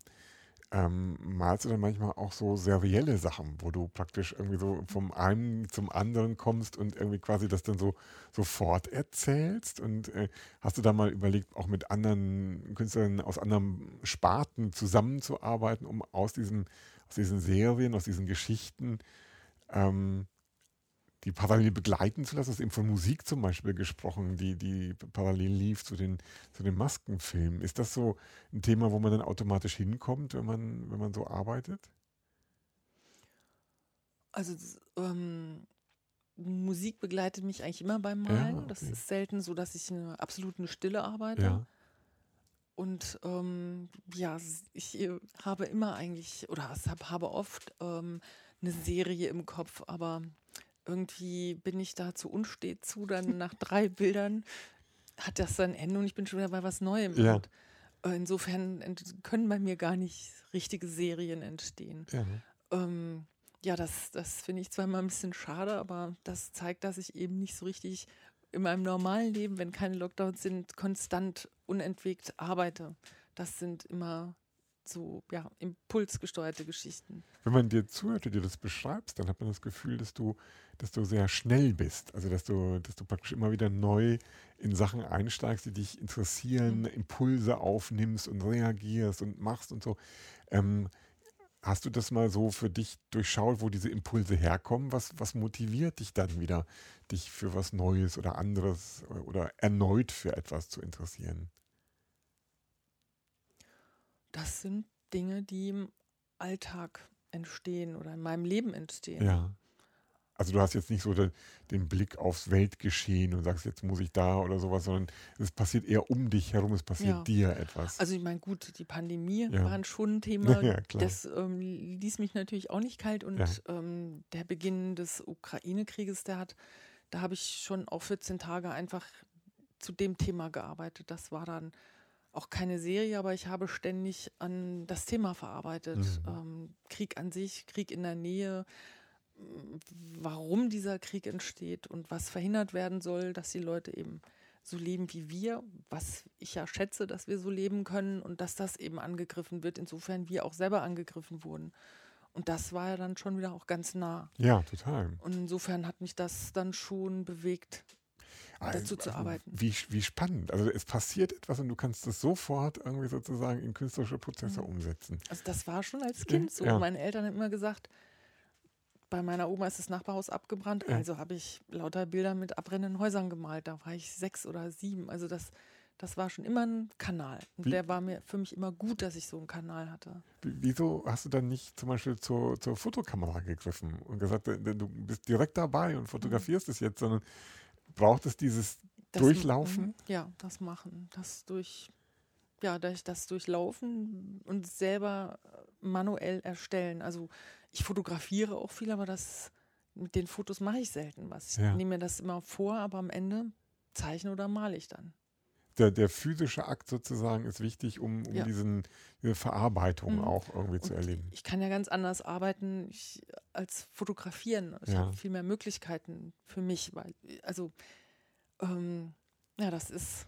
ähm, malst du dann manchmal auch so serielle Sachen, wo du praktisch irgendwie so vom einen zum anderen kommst und irgendwie quasi das dann so sofort erzählst? Und äh, hast du da mal überlegt, auch mit anderen Künstlern aus anderen Sparten zusammenzuarbeiten, um aus diesen, aus diesen Serien, aus diesen Geschichten ähm, die parallel begleiten zu lassen. Du hast eben von Musik zum Beispiel gesprochen, die, die parallel lief zu den, zu den Maskenfilmen. Ist das so ein Thema, wo man dann automatisch hinkommt, wenn man, wenn man so arbeitet? Also ähm, Musik begleitet mich eigentlich immer beim Malen. Ja, okay. Das ist selten so, dass ich in einer absoluten Stille arbeite. Ja. Und ähm, ja, ich äh, habe immer eigentlich, oder habe oft ähm, eine Serie im Kopf, aber irgendwie bin ich da zu unstet zu, dann nach drei Bildern hat das sein Ende und ich bin schon wieder bei was Neuem. Ja. Und äh, insofern können bei mir gar nicht richtige Serien entstehen. Ja, ähm, ja das, das finde ich zwar immer ein bisschen schade, aber das zeigt, dass ich eben nicht so richtig in meinem normalen Leben, wenn keine Lockdowns sind, konstant unentwegt arbeite. Das sind immer so ja, impulsgesteuerte Geschichten. Wenn man dir zuhört und dir das beschreibst, dann hat man das Gefühl, dass du, dass du sehr schnell bist. Also dass du, dass du praktisch immer wieder neu in Sachen einsteigst, die dich interessieren, mhm. Impulse aufnimmst und reagierst und machst und so. Ähm, hast du das mal so für dich durchschaut, wo diese Impulse herkommen? Was, was motiviert dich dann wieder, dich für was Neues oder anderes oder erneut für etwas zu interessieren? Das sind Dinge, die im Alltag entstehen oder in meinem Leben entstehen. Ja. Also du hast jetzt nicht so den, den, Blick aufs Weltgeschehen und sagst, jetzt muss ich da oder sowas, sondern es passiert eher um dich herum, es passiert ja. dir etwas. Also ich meine, gut, die Pandemie ja. war schon ein Thema. Ja, das ähm, ließ mich natürlich auch nicht kalt und ähm, der Beginn des Ukraine-Krieges, der hat, da habe ich schon auch 14 Tage einfach zu dem Thema gearbeitet. Das war dann auch keine Serie, aber ich habe ständig an das Thema verarbeitet. Mhm. Ähm, Krieg an sich, Krieg in der Nähe, warum dieser Krieg entsteht und was verhindert werden soll, dass die Leute eben so leben wie wir, was ich ja schätze, dass wir so leben können und dass das eben angegriffen wird, insofern wir auch selber angegriffen wurden. Und das war ja dann schon wieder auch ganz nah. Ja, total. Und insofern hat mich das dann schon bewegt, dazu zu arbeiten. Wie, wie spannend. Also es passiert etwas und du kannst das sofort irgendwie sozusagen in künstlerische Prozesse mhm. umsetzen. Also das war schon als Kind so. Ja. Meine Eltern haben immer gesagt, bei meiner Oma ist das Nachbarhaus abgebrannt, ja. also habe ich lauter Bilder mit abbrennenden Häusern gemalt. Da war ich sechs oder sieben. Also das, das war schon immer ein Kanal. Und Wie? der war mir für mich immer gut, dass ich so einen Kanal hatte. Wieso hast du dann nicht zum Beispiel zur, zur Fotokamera gegriffen und gesagt, du bist direkt dabei und fotografierst mhm. es jetzt, sondern braucht es dieses das Durchlaufen? Mhm. Ja, das Machen, das durch, ja, das, das Durchlaufen und selber manuell erstellen. Also ich fotografiere auch viel, aber das mit den Fotos mache ich selten was. Ich ja. nehme mir das immer vor, aber am Ende zeichne oder male ich dann. Der, der physische Akt sozusagen ist wichtig, um, um ja. diesen, diese Verarbeitung mhm. auch irgendwie und zu erleben. Ich kann ja ganz anders arbeiten ich, als fotografieren. Ich ja. habe viel mehr Möglichkeiten für mich, weil, also, ähm, ja, das ist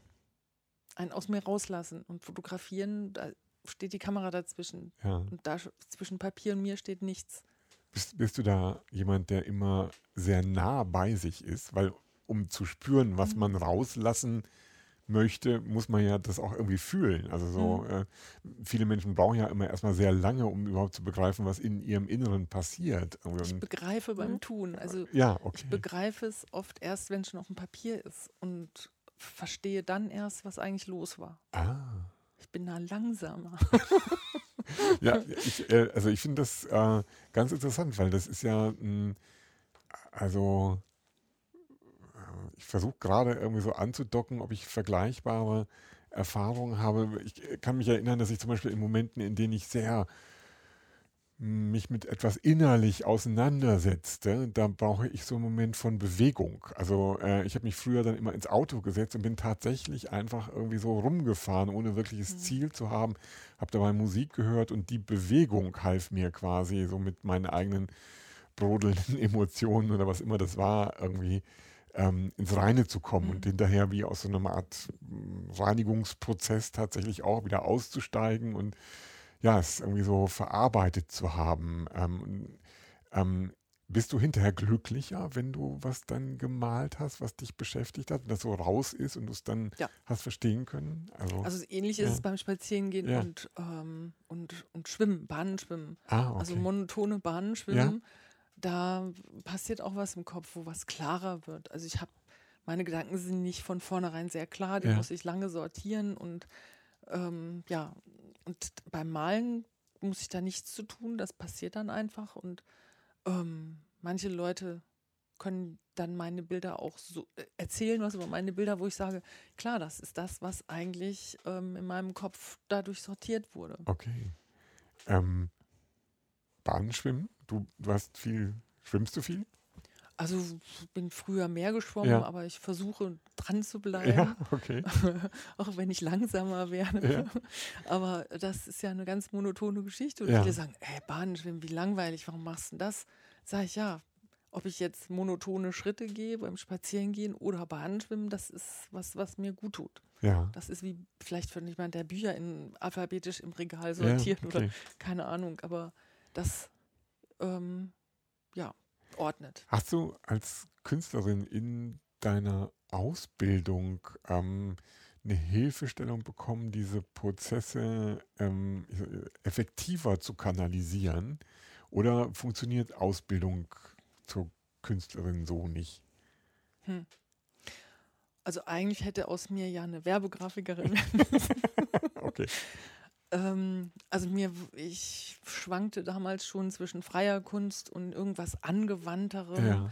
ein aus mir rauslassen und fotografieren, da steht die Kamera dazwischen. Ja. Und da zwischen Papier und mir steht nichts. Bist, bist du da jemand, der immer sehr nah bei sich ist? Weil um zu spüren, was mhm. man rauslassen möchte, muss man ja das auch irgendwie fühlen. Also so, mhm. äh, viele Menschen brauchen ja immer erstmal sehr lange, um überhaupt zu begreifen, was in ihrem Inneren passiert. Ich begreife beim mhm. Tun. Also ja, okay. ich begreife es oft erst, wenn es schon auf dem Papier ist und verstehe dann erst, was eigentlich los war. Ah. Ich bin da langsamer. ja, ich, äh, also ich finde das äh, ganz interessant, weil das ist ja, mh, also ich versuche gerade irgendwie so anzudocken, ob ich vergleichbare Erfahrungen habe. Ich kann mich erinnern, dass ich zum Beispiel in Momenten, in denen ich sehr mich mit etwas innerlich auseinandersetzte, da brauche ich so einen Moment von Bewegung. Also äh, ich habe mich früher dann immer ins Auto gesetzt und bin tatsächlich einfach irgendwie so rumgefahren, ohne wirkliches mhm. Ziel zu haben, habe dabei Musik gehört und die Bewegung half mir quasi so mit meinen eigenen brodelnden Emotionen oder was immer das war, irgendwie ähm, ins Reine zu kommen mhm. und hinterher wie aus so einer Art hm, Reinigungsprozess tatsächlich auch wieder auszusteigen und ja, es irgendwie so verarbeitet zu haben. Ähm, ähm, bist du hinterher glücklicher, wenn du was dann gemalt hast, was dich beschäftigt hat, und das so raus ist und du es dann ja. hast verstehen können? Also, also ähnlich ja. ist es beim Spazierengehen ja. und, ähm, und, und Schwimmen, Bahnenschwimmen. Ah, okay. Also monotone Bahnenschwimmen da passiert auch was im Kopf, wo was klarer wird. Also ich habe, meine Gedanken sind nicht von vornherein sehr klar, die ja. muss ich lange sortieren und ähm, ja, und beim Malen muss ich da nichts zu tun, das passiert dann einfach und ähm, manche Leute können dann meine Bilder auch so äh, erzählen was über meine Bilder, wo ich sage, klar, das ist das, was eigentlich ähm, in meinem Kopf dadurch sortiert wurde. Okay. Ähm, Bahnschwimmen? Du, du hast viel, schwimmst du viel? Also ich bin früher mehr geschwommen, ja. aber ich versuche dran zu bleiben. Ja, okay. auch wenn ich langsamer werde. Ja. Aber das ist ja eine ganz monotone Geschichte. Und viele sagen, ey, Bahnenschwimmen, wie langweilig, warum machst du das? Sag ich, ja, ob ich jetzt monotone Schritte gehe beim Spazierengehen oder Bahnenschwimmen, das ist was, was mir gut tut. Ja. Das ist wie vielleicht für jemand, der Bücher in, alphabetisch im Regal sortiert okay. oder keine Ahnung, aber das ähm, ja, ordnet. Hast du als Künstlerin in deiner Ausbildung ähm, eine Hilfestellung bekommen, diese Prozesse ähm, effektiver zu kanalisieren? Oder funktioniert Ausbildung zur Künstlerin so nicht? Hm. Also eigentlich hätte aus mir ja eine Werbegrafikerin werden müssen. okay. Ähm, also mir, ich schwankte damals schon zwischen freier Kunst und irgendwas Angewandterem. Ja.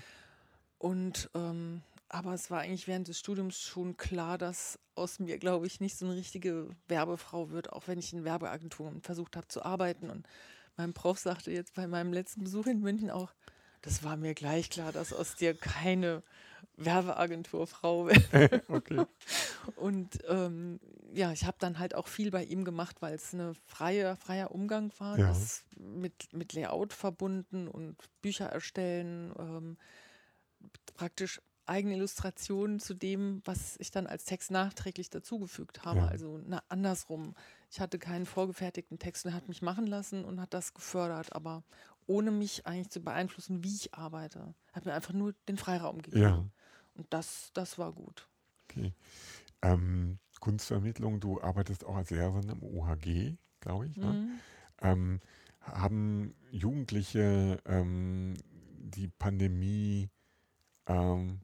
Und ähm, aber es war eigentlich während des Studiums schon klar, dass aus mir, glaube ich, nicht so eine richtige Werbefrau wird, auch wenn ich in Werbeagenturen versucht habe zu arbeiten. Und mein Prof sagte jetzt bei meinem letzten Besuch in München auch, das war mir gleich klar, dass aus dir keine Werbeagenturfrau wird. okay. Und ähm, ja, ich habe dann halt auch viel bei ihm gemacht, weil es ein freie, freier Umgang war, ja. das mit, mit Layout verbunden und Bücher erstellen, ähm, praktisch eigene Illustrationen zu dem, was ich dann als Text nachträglich dazugefügt habe. Ja. Also na, andersrum. Ich hatte keinen vorgefertigten Text und er hat mich machen lassen und hat das gefördert, aber ohne mich eigentlich zu beeinflussen, wie ich arbeite. Hat mir einfach nur den Freiraum gegeben. Ja. Und das, das war gut. Okay. Ähm, Kunstvermittlung, du arbeitest auch als Lehrerin im OHG, glaube ich. Ne? Mhm. Ähm, haben Jugendliche ähm, die Pandemie ähm,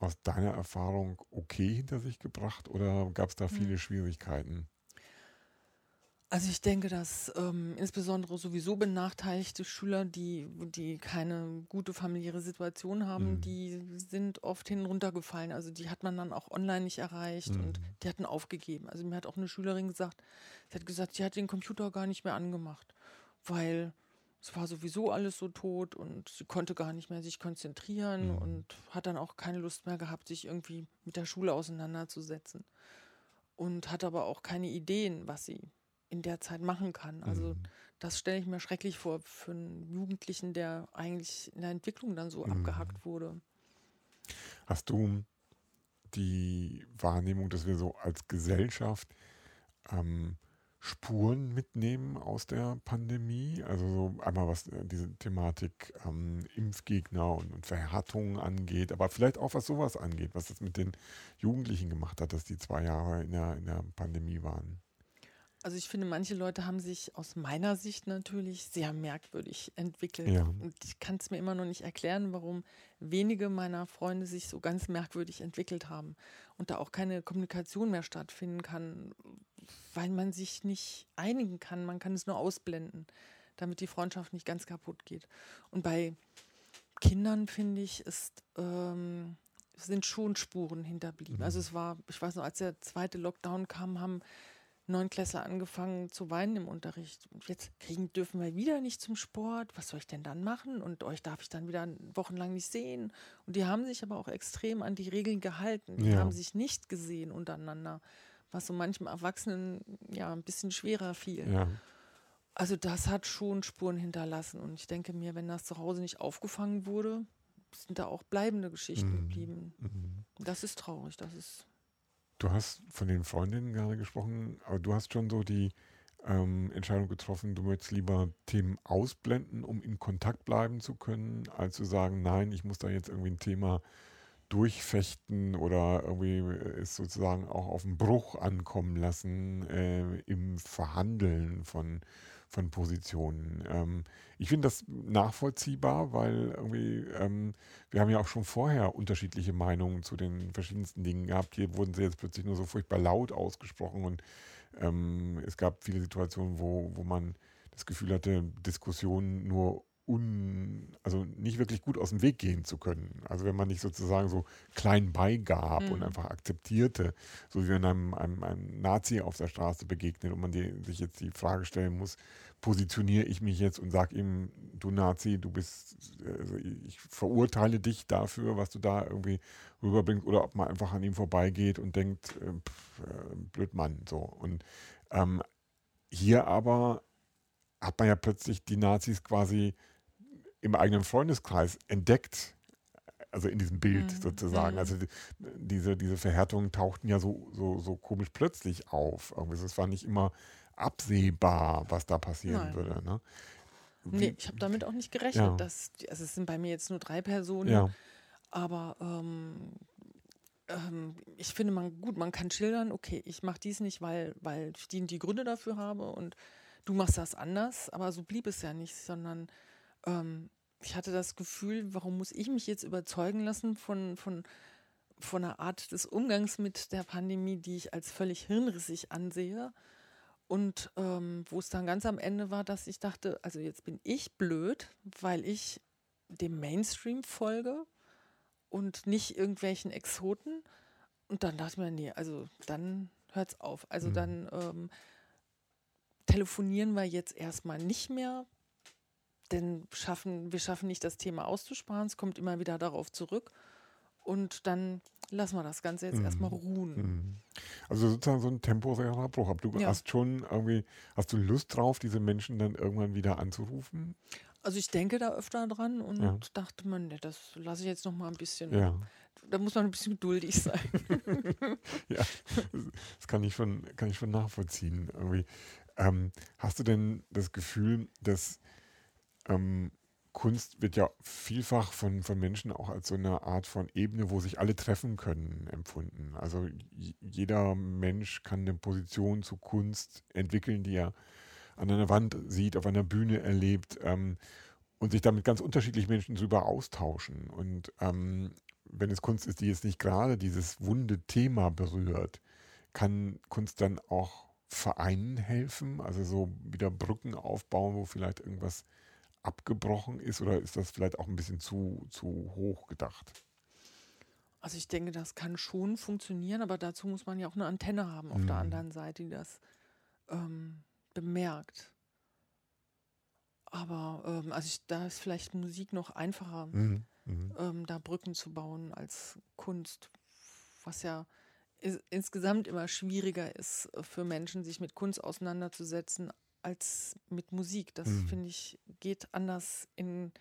aus deiner Erfahrung okay hinter sich gebracht oder gab es da viele mhm. Schwierigkeiten? Also ich denke, dass ähm, insbesondere sowieso benachteiligte Schüler, die, die keine gute familiäre Situation haben, mhm. die sind oft hin runtergefallen. Also die hat man dann auch online nicht erreicht mhm. und die hatten aufgegeben. Also mir hat auch eine Schülerin gesagt, sie hat gesagt, sie hat den Computer gar nicht mehr angemacht, weil es war sowieso alles so tot und sie konnte gar nicht mehr sich konzentrieren mhm. und hat dann auch keine Lust mehr gehabt, sich irgendwie mit der Schule auseinanderzusetzen. Und hat aber auch keine Ideen, was sie in der Zeit machen kann. Also mhm. das stelle ich mir schrecklich vor für einen Jugendlichen, der eigentlich in der Entwicklung dann so mhm. abgehackt wurde. Hast du die Wahrnehmung, dass wir so als Gesellschaft ähm, Spuren mitnehmen aus der Pandemie? Also so einmal was äh, diese Thematik ähm, Impfgegner und, und Verhärtungen angeht, aber vielleicht auch was sowas angeht, was das mit den Jugendlichen gemacht hat, dass die zwei Jahre in der, in der Pandemie waren. Also ich finde, manche Leute haben sich aus meiner Sicht natürlich sehr merkwürdig entwickelt. Ja. Und ich kann es mir immer noch nicht erklären, warum wenige meiner Freunde sich so ganz merkwürdig entwickelt haben und da auch keine Kommunikation mehr stattfinden kann, weil man sich nicht einigen kann. Man kann es nur ausblenden, damit die Freundschaft nicht ganz kaputt geht. Und bei Kindern, finde ich, ist, ähm, sind schon Spuren hinterblieben. Mhm. Also es war, ich weiß noch, als der zweite Lockdown kam, haben Neunklässler angefangen zu weinen im Unterricht. Und jetzt kriegen, dürfen wir wieder nicht zum Sport. Was soll ich denn dann machen? Und euch darf ich dann wieder wochenlang nicht sehen. Und die haben sich aber auch extrem an die Regeln gehalten. Die Ja. haben sich nicht gesehen untereinander, was so manchem Erwachsenen ja ein bisschen schwerer fiel. Ja. Also das hat schon Spuren hinterlassen. Und ich denke mir, wenn das zu Hause nicht aufgefangen wurde, sind da auch bleibende Geschichten Mhm. geblieben. Mhm. Das ist traurig. Das ist Du hast von den Freundinnen gerade gesprochen, aber du hast schon so die ähm, Entscheidung getroffen, du möchtest lieber Themen ausblenden, um in Kontakt bleiben zu können, als zu sagen, nein, ich muss da jetzt irgendwie ein Thema durchfechten oder irgendwie es sozusagen auch auf den Bruch ankommen lassen äh, im Verhandeln von, von Positionen. Ähm, ich finde das nachvollziehbar, weil irgendwie, ähm, wir haben ja auch schon vorher unterschiedliche Meinungen zu den verschiedensten Dingen gehabt. Hier wurden sie jetzt plötzlich nur so furchtbar laut ausgesprochen und ähm, es gab viele Situationen, wo, wo man das Gefühl hatte, Diskussionen nur un, also nicht wirklich gut aus dem Weg gehen zu können. Also wenn man nicht sozusagen so klein beigab und Mhm. einfach akzeptierte, so wie wenn einem, einem, einem Nazi auf der Straße begegnet und man die, sich jetzt die Frage stellen muss, positioniere ich mich jetzt und sage ihm, du Nazi, du bist, also ich verurteile dich dafür, was du da irgendwie rüberbringst, oder ob man einfach an ihm vorbeigeht und denkt, äh, pff, äh, blöd Mann, so. Und ähm, hier aber hat man ja plötzlich die Nazis quasi im eigenen Freundeskreis entdeckt, also in diesem Bild Mhm. sozusagen. Mhm. Also die, diese, diese Verhärtungen tauchten ja so, so, so komisch plötzlich auf. Es war nicht immer absehbar, was da passieren Nein. würde. Ne? Nee, ich habe damit auch nicht gerechnet. Ja. Dass, also es sind bei mir jetzt nur drei Personen, ja, aber ähm, ähm, ich finde man gut, man kann schildern, okay, ich mache dies nicht, weil, weil ich die, die Gründe dafür habe und du machst das anders, aber so blieb es ja nicht, sondern ähm, ich hatte das Gefühl, warum muss ich mich jetzt überzeugen lassen von, von, von einer Art des Umgangs mit der Pandemie, die ich als völlig hirnrissig ansehe. Und ähm, wo es dann ganz am Ende war, dass ich dachte, also jetzt bin ich blöd, weil ich dem Mainstream folge und nicht irgendwelchen Exoten. Und dann dachte ich mir, nee, also dann hört's auf. Also Mhm. dann ähm, telefonieren wir jetzt erstmal nicht mehr, denn schaffen, wir schaffen nicht das Thema auszusparen. Es kommt immer wieder darauf zurück. Und dann lassen wir das Ganze jetzt Mhm. erstmal ruhen. Mhm. Also sozusagen so ein temporärer Bruch. Aber du Ja. hast schon irgendwie, hast du Lust drauf, diese Menschen dann irgendwann wieder anzurufen? Also ich denke da öfter dran und Ja. dachte man, das lasse ich jetzt noch mal ein bisschen. Ja. Da muss man ein bisschen geduldig sein. Ja, das kann ich schon, kann ich schon nachvollziehen. Irgendwie. Ähm, hast du denn das Gefühl, dass ähm, Kunst wird ja vielfach von, von Menschen auch als so eine Art von Ebene, wo sich alle treffen können, empfunden. Also jeder Mensch kann eine Position zu Kunst entwickeln, die er an einer Wand sieht, auf einer Bühne erlebt ähm, und sich damit ganz unterschiedliche Menschen darüber austauschen. Und ähm, wenn es Kunst ist, die jetzt nicht gerade dieses wunde Thema berührt, kann Kunst dann auch Vereinen helfen? Also so wieder Brücken aufbauen, wo vielleicht irgendwas abgebrochen ist? Oder ist das vielleicht auch ein bisschen zu, zu hoch gedacht? Also ich denke, das kann schon funktionieren, aber dazu muss man ja auch eine Antenne haben auf der Mhm. anderen Seite, die das ähm, bemerkt. Aber ähm, also ich, da ist vielleicht Musik noch einfacher, Mhm. Mhm. ähm, da Brücken zu bauen als Kunst, was ja insgesamt immer schwieriger ist äh, für Menschen, sich mit Kunst auseinanderzusetzen als mit Musik. Das Mhm. finde ich geht anders in,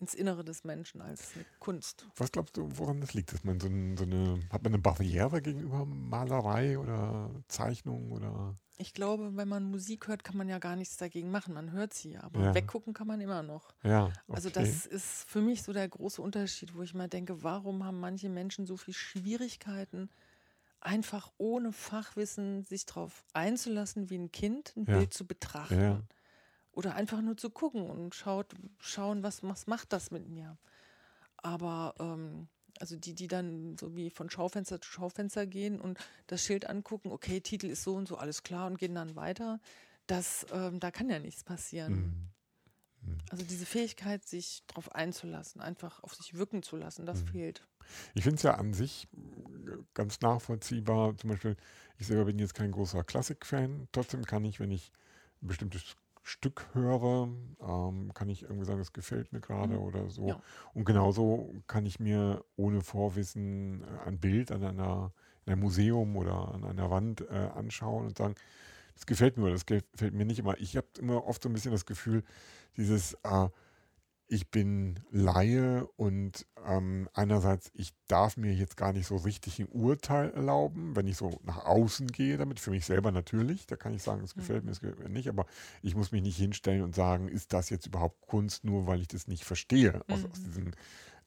ins Innere des Menschen als eine Kunst. Was glaubst du, woran das liegt? Dass man so, ein, so eine, hat man eine Barriere gegenüber Malerei oder Zeichnung oder? Ich glaube, wenn man Musik hört, kann man ja gar nichts dagegen machen. Man hört sie, aber Ja. weggucken kann man immer noch. Ja, okay. Also das ist für mich so der große Unterschied, wo ich mal denke, warum haben manche Menschen so viel Schwierigkeiten, einfach ohne Fachwissen sich darauf einzulassen, wie ein Kind ein Ja. Bild zu betrachten. Ja. Oder einfach nur zu gucken und schaut, schauen, was, was macht das mit mir. Aber ähm, also die, die dann so wie von Schaufenster zu Schaufenster gehen und das Schild angucken, okay, Titel ist so und so, alles klar und gehen dann weiter, das, ähm, da kann ja nichts passieren. Mhm. Also diese Fähigkeit, sich darauf einzulassen, einfach auf sich wirken zu lassen, das Mhm. fehlt. Ich finde es ja an sich äh, ganz nachvollziehbar. Zum Beispiel, ich selber bin jetzt kein großer Klassik-Fan. Trotzdem kann ich, wenn ich ein bestimmtes Stück höre, ähm, kann ich irgendwie sagen, es gefällt mir gerade Mhm. oder so. Ja. Und genauso kann ich mir ohne Vorwissen äh, ein Bild an einer, in einem Museum oder an einer Wand äh, anschauen und sagen, das gefällt mir oder das gefällt mir nicht. Aber ich habe immer oft so ein bisschen das Gefühl, dieses, äh, ich bin Laie und ähm, einerseits, ich darf mir jetzt gar nicht so richtig ein Urteil erlauben, wenn ich so nach außen gehe damit, für mich selber natürlich, da kann ich sagen, es gefällt mir, es gefällt mir nicht, aber ich muss mich nicht hinstellen und sagen, ist das jetzt überhaupt Kunst, nur weil ich das nicht verstehe, aus, aus Mhm. diesem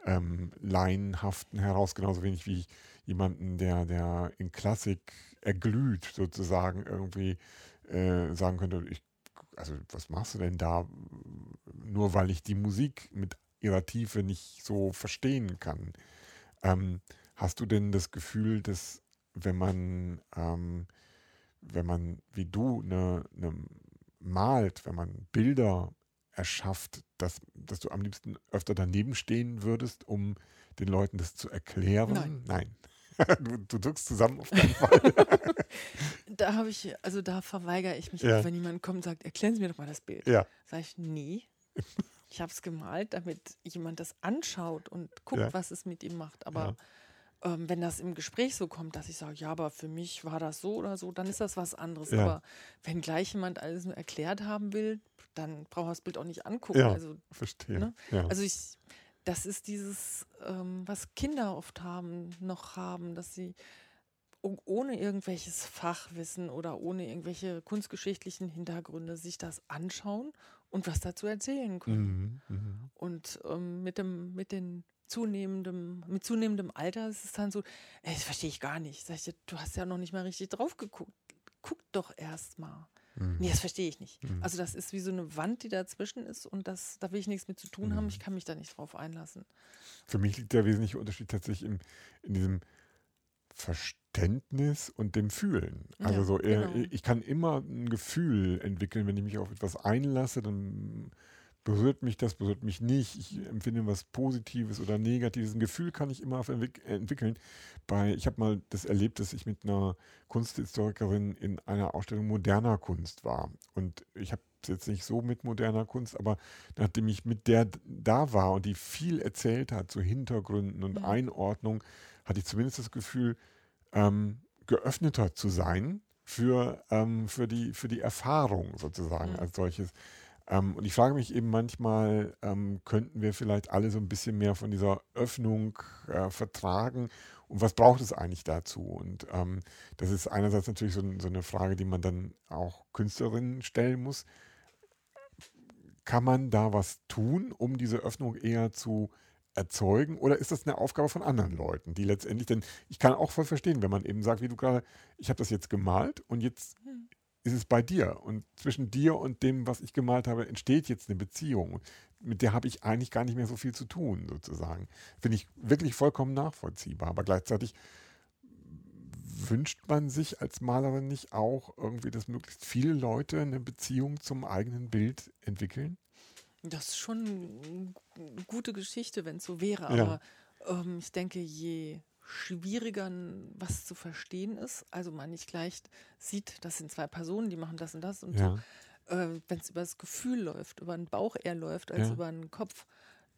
ähm, Laienhaften heraus, genauso wenig wie ich jemanden, der, der in Klassik erglüht, sozusagen irgendwie äh, sagen könnte, ich, also was machst du denn da, nur weil ich die Musik mit ihrer Tiefe nicht so verstehen kann. Ähm, hast du denn das Gefühl, dass wenn man, ähm, wenn man wie du eine, eine malt, wenn man Bilder erschafft, dass, dass du am liebsten öfter daneben stehen würdest, um den Leuten das zu erklären? Nein. Nein. Du, du drückst zusammen auf keinen Fall. Da habe ich, also da verweigere ich mich, Ja. auch, wenn jemand kommt und sagt, erklären Sie mir doch mal das Bild. ja. Sage ich, nee. Ich habe es gemalt, damit jemand das anschaut und guckt, Ja. was es mit ihm macht. Aber ähm, wenn das im Gespräch so kommt, dass ich sage, ja, aber für mich war das so oder so, dann ist das was anderes. Ja. Aber wenn gleich jemand alles nur erklärt haben will, dann braucht er das Bild auch nicht angucken. Ja. Also, Verstehe. Ne? Ja. also ich, das ist dieses, ähm, was Kinder oft haben, noch haben, dass sie ohne irgendwelches Fachwissen oder ohne irgendwelche kunstgeschichtlichen Hintergründe sich das anschauen und was dazu erzählen können. Mhm, mhm. Und ähm, mit dem, mit den zunehmendem, mit zunehmendem Alter ist es dann so, ey, das verstehe ich gar nicht. Sag ich, du hast ja noch nicht mal richtig drauf geguckt. Guck doch erst mal. Mhm. Nee, das verstehe ich nicht. Mhm. Also das ist wie so eine Wand, die dazwischen ist und das, da will ich nichts mit zu tun haben. Mhm. Ich kann mich da nicht drauf einlassen. Für mich liegt der wesentliche Unterschied tatsächlich in, in diesem Verständnis und dem Fühlen. Also Ja, so, äh, genau. ich kann immer ein Gefühl entwickeln, wenn ich mich auf etwas einlasse, dann berührt mich das, berührt mich nicht. Ich empfinde was Positives oder Negatives. Ein Gefühl kann ich immer entwick entwickeln. Bei, ich habe mal das erlebt, dass ich mit einer Kunsthistorikerin in einer Ausstellung moderner Kunst war. Und ich habe es jetzt nicht so mit moderner Kunst, aber nachdem ich mit der da war und die viel erzählt hat zu Hintergründen und Mhm. Einordnung, hatte ich zumindest das Gefühl, ähm, geöffneter zu sein für, ähm, für, die, für die Erfahrung sozusagen Mhm. als solches. Ähm, und ich frage mich eben manchmal, ähm, könnten wir vielleicht alle so ein bisschen mehr von dieser Öffnung äh, vertragen? Und was braucht es eigentlich dazu? Und ähm, das ist einerseits natürlich so, so eine Frage, die man dann auch Künstlerinnen stellen muss. Kann man da was tun, um diese Öffnung eher zu erzeugen? Oder ist das eine Aufgabe von anderen Leuten, die letztendlich, denn ich kann auch voll verstehen, wenn man eben sagt, wie du gerade, ich habe das jetzt gemalt und jetzt Hm. Ist es bei dir. Und zwischen dir und dem, was ich gemalt habe, entsteht jetzt eine Beziehung. Mit der habe ich eigentlich gar nicht mehr so viel zu tun, sozusagen. Finde ich wirklich vollkommen nachvollziehbar. Aber gleichzeitig wünscht man sich als Malerin nicht auch irgendwie, dass möglichst viele Leute eine Beziehung zum eigenen Bild entwickeln? Das ist schon eine gute Geschichte, wenn es so wäre. Ja. Aber ähm, ich denke, je schwieriger was zu verstehen ist, also man nicht gleich sieht, das sind zwei Personen, die machen das und das und Ja. so, äh, wenn es über das Gefühl läuft, über den Bauch eher läuft als Ja. über den Kopf,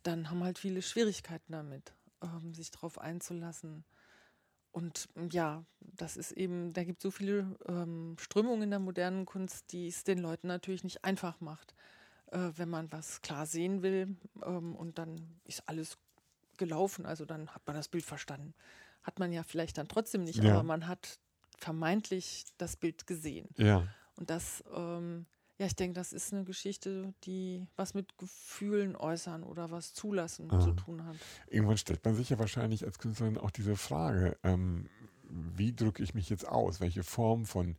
dann haben halt viele Schwierigkeiten damit, ähm, sich darauf einzulassen. Und ähm, ja, das ist eben, da gibt es so viele ähm, Strömungen in der modernen Kunst, die es den Leuten natürlich nicht einfach macht. äh, wenn man was klar sehen will ähm, und dann ist alles gelaufen, also dann hat man das Bild verstanden. Hat man ja vielleicht dann trotzdem nicht, Ja. aber man hat vermeintlich das Bild gesehen. Ja. Und das, ähm, ja, ich denke, das ist eine Geschichte, die was mit Gefühlen äußern oder was zulassen Ah. zu tun hat. Irgendwann stellt man sich ja wahrscheinlich als Künstlerin auch diese Frage, ähm, wie drücke ich mich jetzt aus? Welche Form von,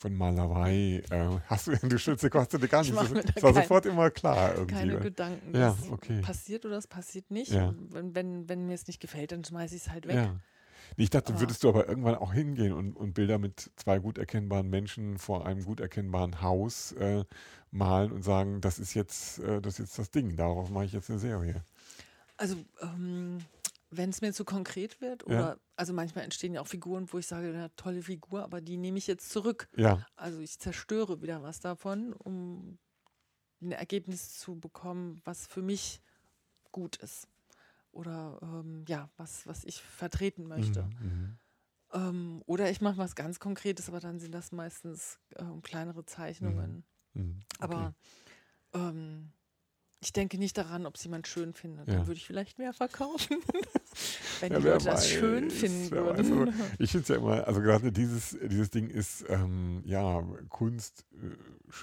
von Malerei äh, hast du? Du schütze kostet dir gar Ich nicht. Das, das war kein- sofort immer klar irgendwie. Keine ne? Gedanken. Ja, das okay. passiert oder es passiert nicht. Ja. Wenn, wenn, wenn mir es nicht gefällt, dann schmeiße ich es halt weg. Ja. Ich dachte, würdest du aber irgendwann auch hingehen und, und Bilder mit zwei gut erkennbaren Menschen vor einem gut erkennbaren Haus äh, malen und sagen, das ist jetzt, äh, das ist jetzt das Ding, darauf mache ich jetzt eine Serie. Also, ähm, wenn es mir zu konkret wird, Ja. oder also manchmal entstehen ja auch Figuren, wo ich sage, ja, tolle Figur, aber die nehme ich jetzt zurück. Ja, Also ich zerstöre wieder was davon, um ein Ergebnis zu bekommen, was für mich gut ist. Oder ähm, ja, was, was ich vertreten möchte. Mhm, mhm. Ähm, oder ich mache was ganz Konkretes, aber dann sind das meistens ähm, kleinere Zeichnungen. Mhm. Okay. Aber ähm, ich denke nicht daran, ob es jemand schön findet. Ja. Dann würde ich vielleicht mehr verkaufen. Wenn Ja, die Leute das schön finden würden. aber Ich finde es ja immer, also gerade dieses, dieses Ding ist, ähm, ja, Kunst, äh,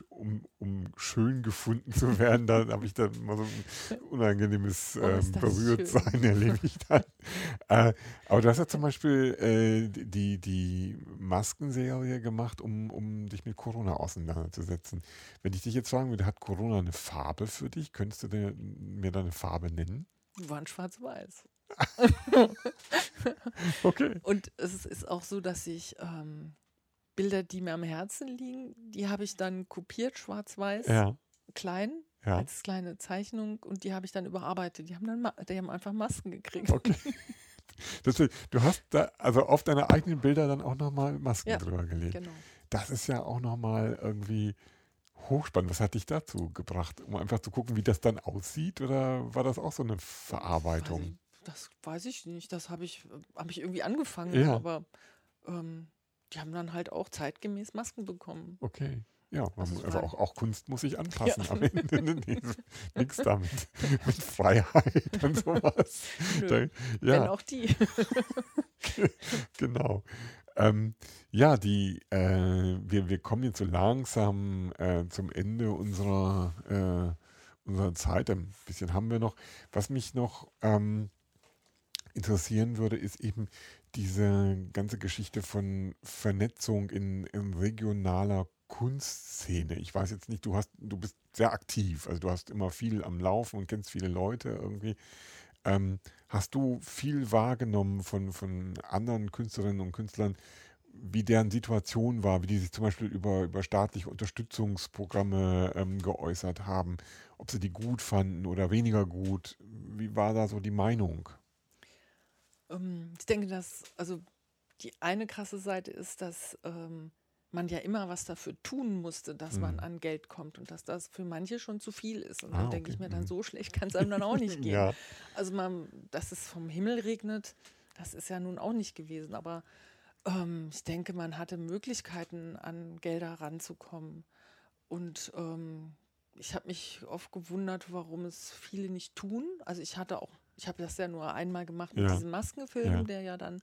um, um schön gefunden zu werden, da habe ich dann mal so ein unangenehmes Oh, ähm, das Berührtsein erlebe ich dann. äh, aber du hast ja zum Beispiel äh, die, die Maskenserie gemacht, um, um dich mit Corona auseinanderzusetzen. Wenn ich dich jetzt fragen würde, hat Corona eine Farbe für dich? Könntest du mir da eine Farbe nennen? Waren schwarz-weiß. Okay. Und es ist auch so, dass ich ähm, Bilder, die mir am Herzen liegen, die habe ich dann kopiert, schwarz-weiß, Ja, klein, ja. als kleine Zeichnung und die habe ich dann überarbeitet. Die haben dann die haben einfach Masken gekriegt. Okay. Deswegen, du hast da also auf deine eigenen Bilder dann auch nochmal Masken Ja, drüber gelegt. Genau. Das ist ja auch nochmal irgendwie hochspannend. Was hat dich dazu gebracht? Um einfach zu gucken, wie das dann aussieht? Oder war das auch so eine Verarbeitung? Das weiß ich nicht. Das habe ich, hab ich irgendwie angefangen. Ja. Aber ähm, die haben dann halt auch zeitgemäß Masken bekommen. Okay. Ja, Also also auch, auch Kunst muss sich anpassen Ja. am Ende. Nee, Nichts damit. Mit Freiheit und sowas. Nö, Da, Wenn ja, auch die. genau. Ähm, ja, die, äh, wir, wir kommen jetzt so langsam äh, zum Ende unserer, äh, unserer Zeit. Ein bisschen haben wir noch. Was mich noch ähm, interessieren würde, ist eben diese ganze Geschichte von Vernetzung in, in regionaler Kunstszene. Ich weiß jetzt nicht, du hast, du bist sehr aktiv, also du hast immer viel am Laufen und kennst viele Leute irgendwie. Ähm, hast du viel wahrgenommen von, von anderen Künstlerinnen und Künstlern, wie deren Situation war, wie die sich zum Beispiel über, über staatliche Unterstützungsprogramme ähm, geäußert haben, ob sie die gut fanden oder weniger gut? Wie war da so die Meinung? Ähm, ich denke, dass, also die eine krasse Seite ist, dass ähm, man ja immer was dafür tun musste, dass man Mhm. an Geld kommt und dass das für manche schon zu viel ist. Und Ah, dann denke ich mir, dann Mhm. so schlecht kann es einem dann auch nicht gehen. Ja, Also man, dass es vom Himmel regnet, das ist ja nun auch nicht gewesen. Aber ähm, ich denke, man hatte Möglichkeiten, an Gelder ranzukommen. Und ähm, ich habe mich oft gewundert, warum es viele nicht tun. Also ich hatte auch, ich habe das ja nur einmal gemacht mit Ja. diesem Maskenfilm, Ja. der ja dann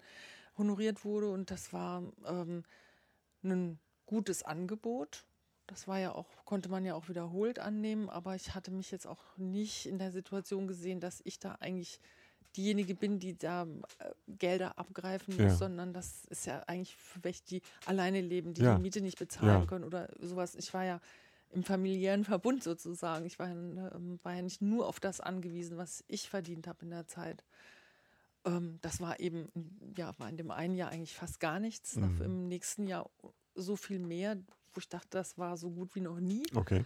honoriert wurde. Und das war ähm, ein gutes Angebot. Das war ja auch, konnte man ja auch wiederholt annehmen, aber ich hatte mich jetzt auch nicht in der Situation gesehen, dass ich da eigentlich diejenige bin, die da äh, Gelder abgreifen muss, Ja. sondern das ist ja eigentlich für welche, die alleine leben, die Ja. die Miete nicht bezahlen Ja. können oder sowas. Ich war ja im familiären Verbund sozusagen. Ich war, ja, ähm, war ja nicht nur auf das angewiesen, was ich verdient habe in der Zeit. Ähm, das war eben, ja, war in dem einen Jahr eigentlich fast gar nichts. Mhm. Dafür Im nächsten Jahr so viel mehr, wo ich dachte, das war so gut wie noch nie. okay.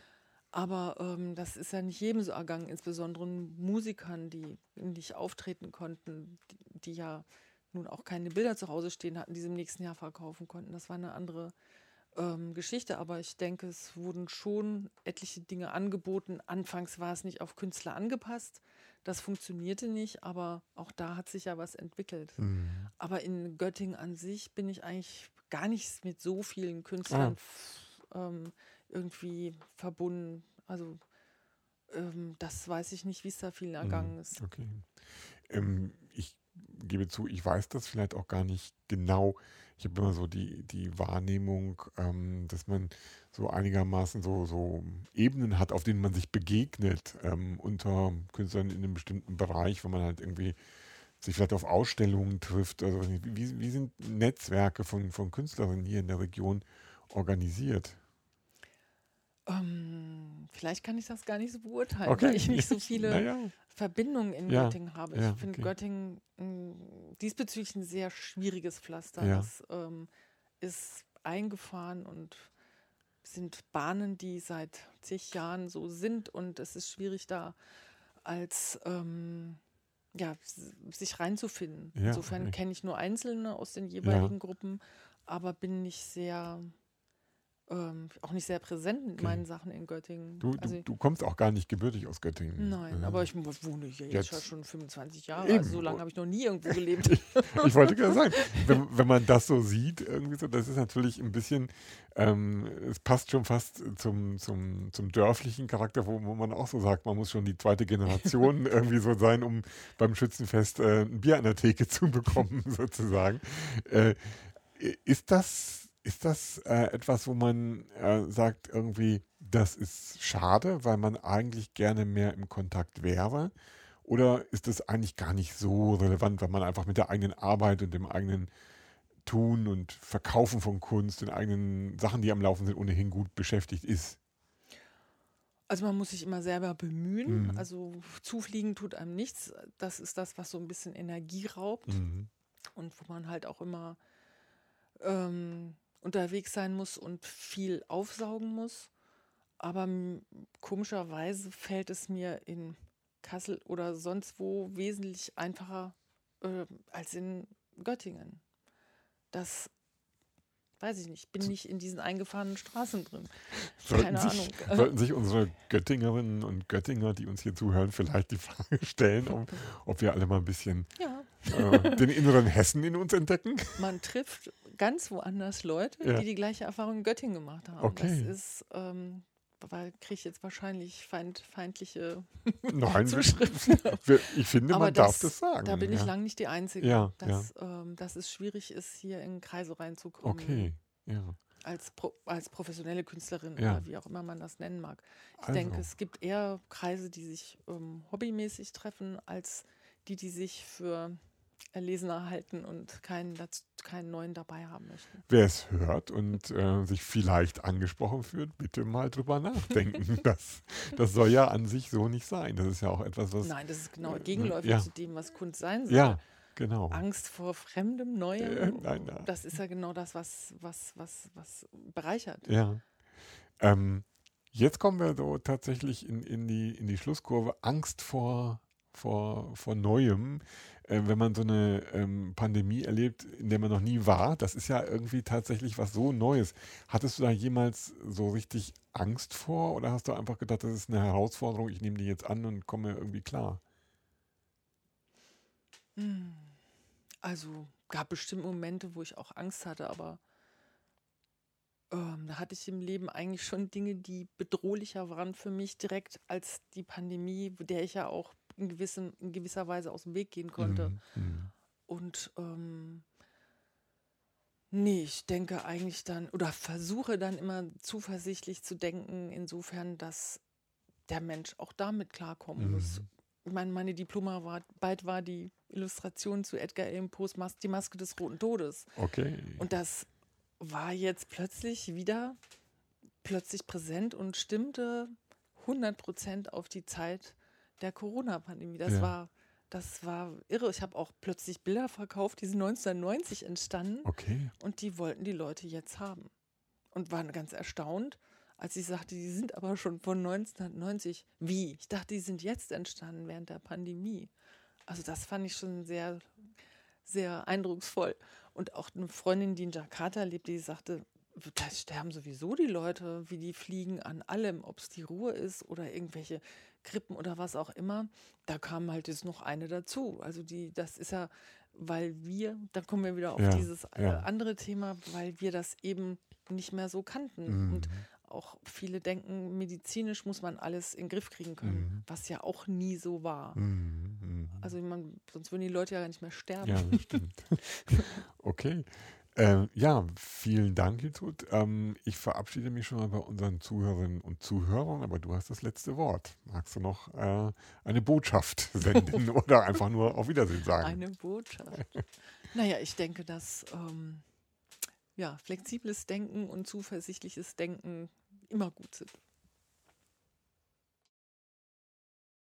Aber ähm, das ist ja nicht jedem so ergangen, insbesondere Musikern, die nicht auftreten konnten, die, die ja nun auch keine Bilder zu Hause stehen hatten, die sie im nächsten Jahr verkaufen konnten. Das war eine andere ähm, Geschichte, aber ich denke, es wurden schon etliche Dinge angeboten. Anfangs war es nicht auf Künstler angepasst. Das funktionierte nicht, aber auch da hat sich ja was entwickelt. Mhm. Aber in Göttingen an sich bin ich eigentlich gar nicht mit so vielen Künstlern f- ähm, irgendwie verbunden. Also ähm, das weiß ich nicht, wie es da vielen ergangen mhm. ist. Okay. Ähm, ich gebe zu, ich weiß das vielleicht auch gar nicht genau. Ich habe immer so die, die Wahrnehmung, ähm, dass man so einigermaßen so, so Ebenen hat, auf denen man sich begegnet ähm, unter Künstlern in einem bestimmten Bereich, wo man halt irgendwie sich vielleicht auf Ausstellungen trifft. Also wie, wie sind Netzwerke von, von Künstlerinnen hier in der Region organisiert? Ähm, vielleicht kann ich das gar nicht so beurteilen, okay. weil ich nicht so viele naja. Verbindungen in ja. Göttingen habe. Ich ja, finde okay. Göttingen mh, diesbezüglich ein sehr schwieriges Pflaster. Ja. Das ähm, ist eingefahren und sind Bahnen, die seit zig Jahren so sind und es ist schwierig da als ähm, ja, sich reinzufinden. Insofern kenne ich nur Einzelne aus den jeweiligen Gruppen, aber bin nicht sehr ähm, auch nicht sehr präsent mit okay. meinen Sachen in Göttingen. Du, also, du, kommst auch gar nicht gebürtig aus Göttingen. Nein, äh, aber ich wohne hier jetzt, jetzt schon 25 Jahre. Eben. Also so lange habe ich noch nie irgendwo gelebt. ich, ich wollte gerade sagen, wenn, wenn, man das so sieht, irgendwie so, das ist natürlich ein bisschen, ähm, es passt schon fast zum, zum, zum dörflichen Charakter, wo, wo, man auch so sagt, man muss schon die zweite Generation irgendwie so sein, um beim Schützenfest äh, ein Bier an der Theke zu bekommen, sozusagen. Äh, ist das ist das äh, etwas, wo man äh, sagt, irgendwie, das ist schade, weil man eigentlich gerne mehr im Kontakt wäre? Oder ist das eigentlich gar nicht so relevant, weil man einfach mit der eigenen Arbeit und dem eigenen Tun und Verkaufen von Kunst, den eigenen Sachen, die am Laufen sind, ohnehin gut beschäftigt ist? Also man muss sich immer selber bemühen. Mhm. Also zufliegen tut einem nichts. Das ist das, was so ein bisschen Energie raubt mhm. und wo man halt auch immer ähm, unterwegs sein muss und viel aufsaugen muss. Aber komischerweise fällt es mir in Kassel oder sonst wo wesentlich einfacher äh, als in Göttingen. Das weiß ich nicht, bin nicht in diesen eingefahrenen Straßen drin. Sollten Keine sich, Ahnung. Sollten sich unsere Göttingerinnen und Göttinger, die uns hier zuhören, vielleicht die Frage stellen, ob, ob wir alle mal ein bisschen ja. äh, den inneren Hessen in uns entdecken? Man trifft ganz woanders Leute, ja. die die gleiche Erfahrung in Göttingen gemacht haben. Okay. Das ist, ähm, weil kriege ich jetzt wahrscheinlich feind, feindliche Nein, Zuschriften. ich finde, Aber man das, darf das sagen. Da bin ja. ich lange nicht die Einzige, ja, dass, ja. Ähm, dass es schwierig ist, hier in Kreise reinzukommen. Okay, ja. Als, Pro, als professionelle Künstlerin oder wie auch immer man das nennen mag. Ich also. denke, es gibt eher Kreise, die sich ähm, hobbymäßig treffen, als die, die sich für erlesener halten und keinen, keinen neuen dabei haben möchten. Wer es hört und äh, sich vielleicht angesprochen fühlt, bitte mal drüber nachdenken. das, das soll ja an sich so nicht sein. Das ist ja auch etwas, was. Nein, das ist genau äh, gegenläufig ja. zu dem, was Kunst sein soll. Ja, genau. Angst vor Fremdem, Neuem. Äh, nein, nein. Das ist ja genau das, was, was, was, was bereichert. Ja. Ähm, jetzt kommen wir so tatsächlich in, in, die, in die Schlusskurve. Angst vor vor, vor Neuem, äh, wenn man so eine ähm, Pandemie erlebt, in der man noch nie war. Das ist ja irgendwie tatsächlich was so Neues. Hattest du da jemals so richtig Angst vor oder hast du einfach gedacht, das ist eine Herausforderung, ich nehme die jetzt an und komme irgendwie klar? Hm. Also gab bestimmt Momente, wo ich auch Angst hatte, aber ähm, da hatte ich im Leben eigentlich schon Dinge, die bedrohlicher waren für mich direkt als die Pandemie, der ich ja auch in, gewissen, in gewisser Weise aus dem Weg gehen konnte. Mhm. mhm. Und ähm, nee, ich denke eigentlich dann oder versuche dann immer zuversichtlich zu denken, insofern, dass der Mensch auch damit klarkommen mhm. muss. Ich meine, meine Diplomarbeit war die Illustration zu Edgar Allan Poes Mas Die Maske des Roten Todes. Okay. Und das war jetzt plötzlich wieder plötzlich präsent und stimmte 100 Prozent auf die Zeit der Corona-Pandemie. Das ja. war das war irre. Ich habe auch plötzlich Bilder verkauft, die sind 1990 entstanden. Okay. Und die wollten die Leute jetzt haben. Und waren ganz erstaunt, als ich sagte, die sind aber schon von 1990. Wie? Ich dachte, die sind jetzt entstanden während der Pandemie. Also das fand ich schon sehr, sehr eindrucksvoll. Und auch eine Freundin, die in Jakarta lebt, die sagte, da sterben sowieso die Leute, wie die fliegen an allem, ob es die Ruhe ist oder irgendwelche Krippen oder was auch immer. Da kam halt jetzt noch eine dazu. Also die, das ist ja weil wir, da kommen wir wieder auf Ja, dieses äh, ja. andere Thema, weil wir das eben nicht mehr so kannten. Mhm. Und auch viele denken, medizinisch muss man alles in den Griff kriegen können, Mhm. was ja auch nie so war. Mhm, mhm. Also ich meine, sonst würden die Leute ja gar nicht mehr sterben. Ja, das stimmt. okay. Ähm, ja, vielen Dank, Hiltrud. Ähm, ich verabschiede mich schon mal bei unseren Zuhörerinnen und Zuhörern, aber du hast das letzte Wort. Magst du noch äh, eine Botschaft senden oder einfach nur auf Wiedersehen sagen? Eine Botschaft. naja, ich denke, dass ähm, ja, flexibles Denken und zuversichtliches Denken immer gut sind.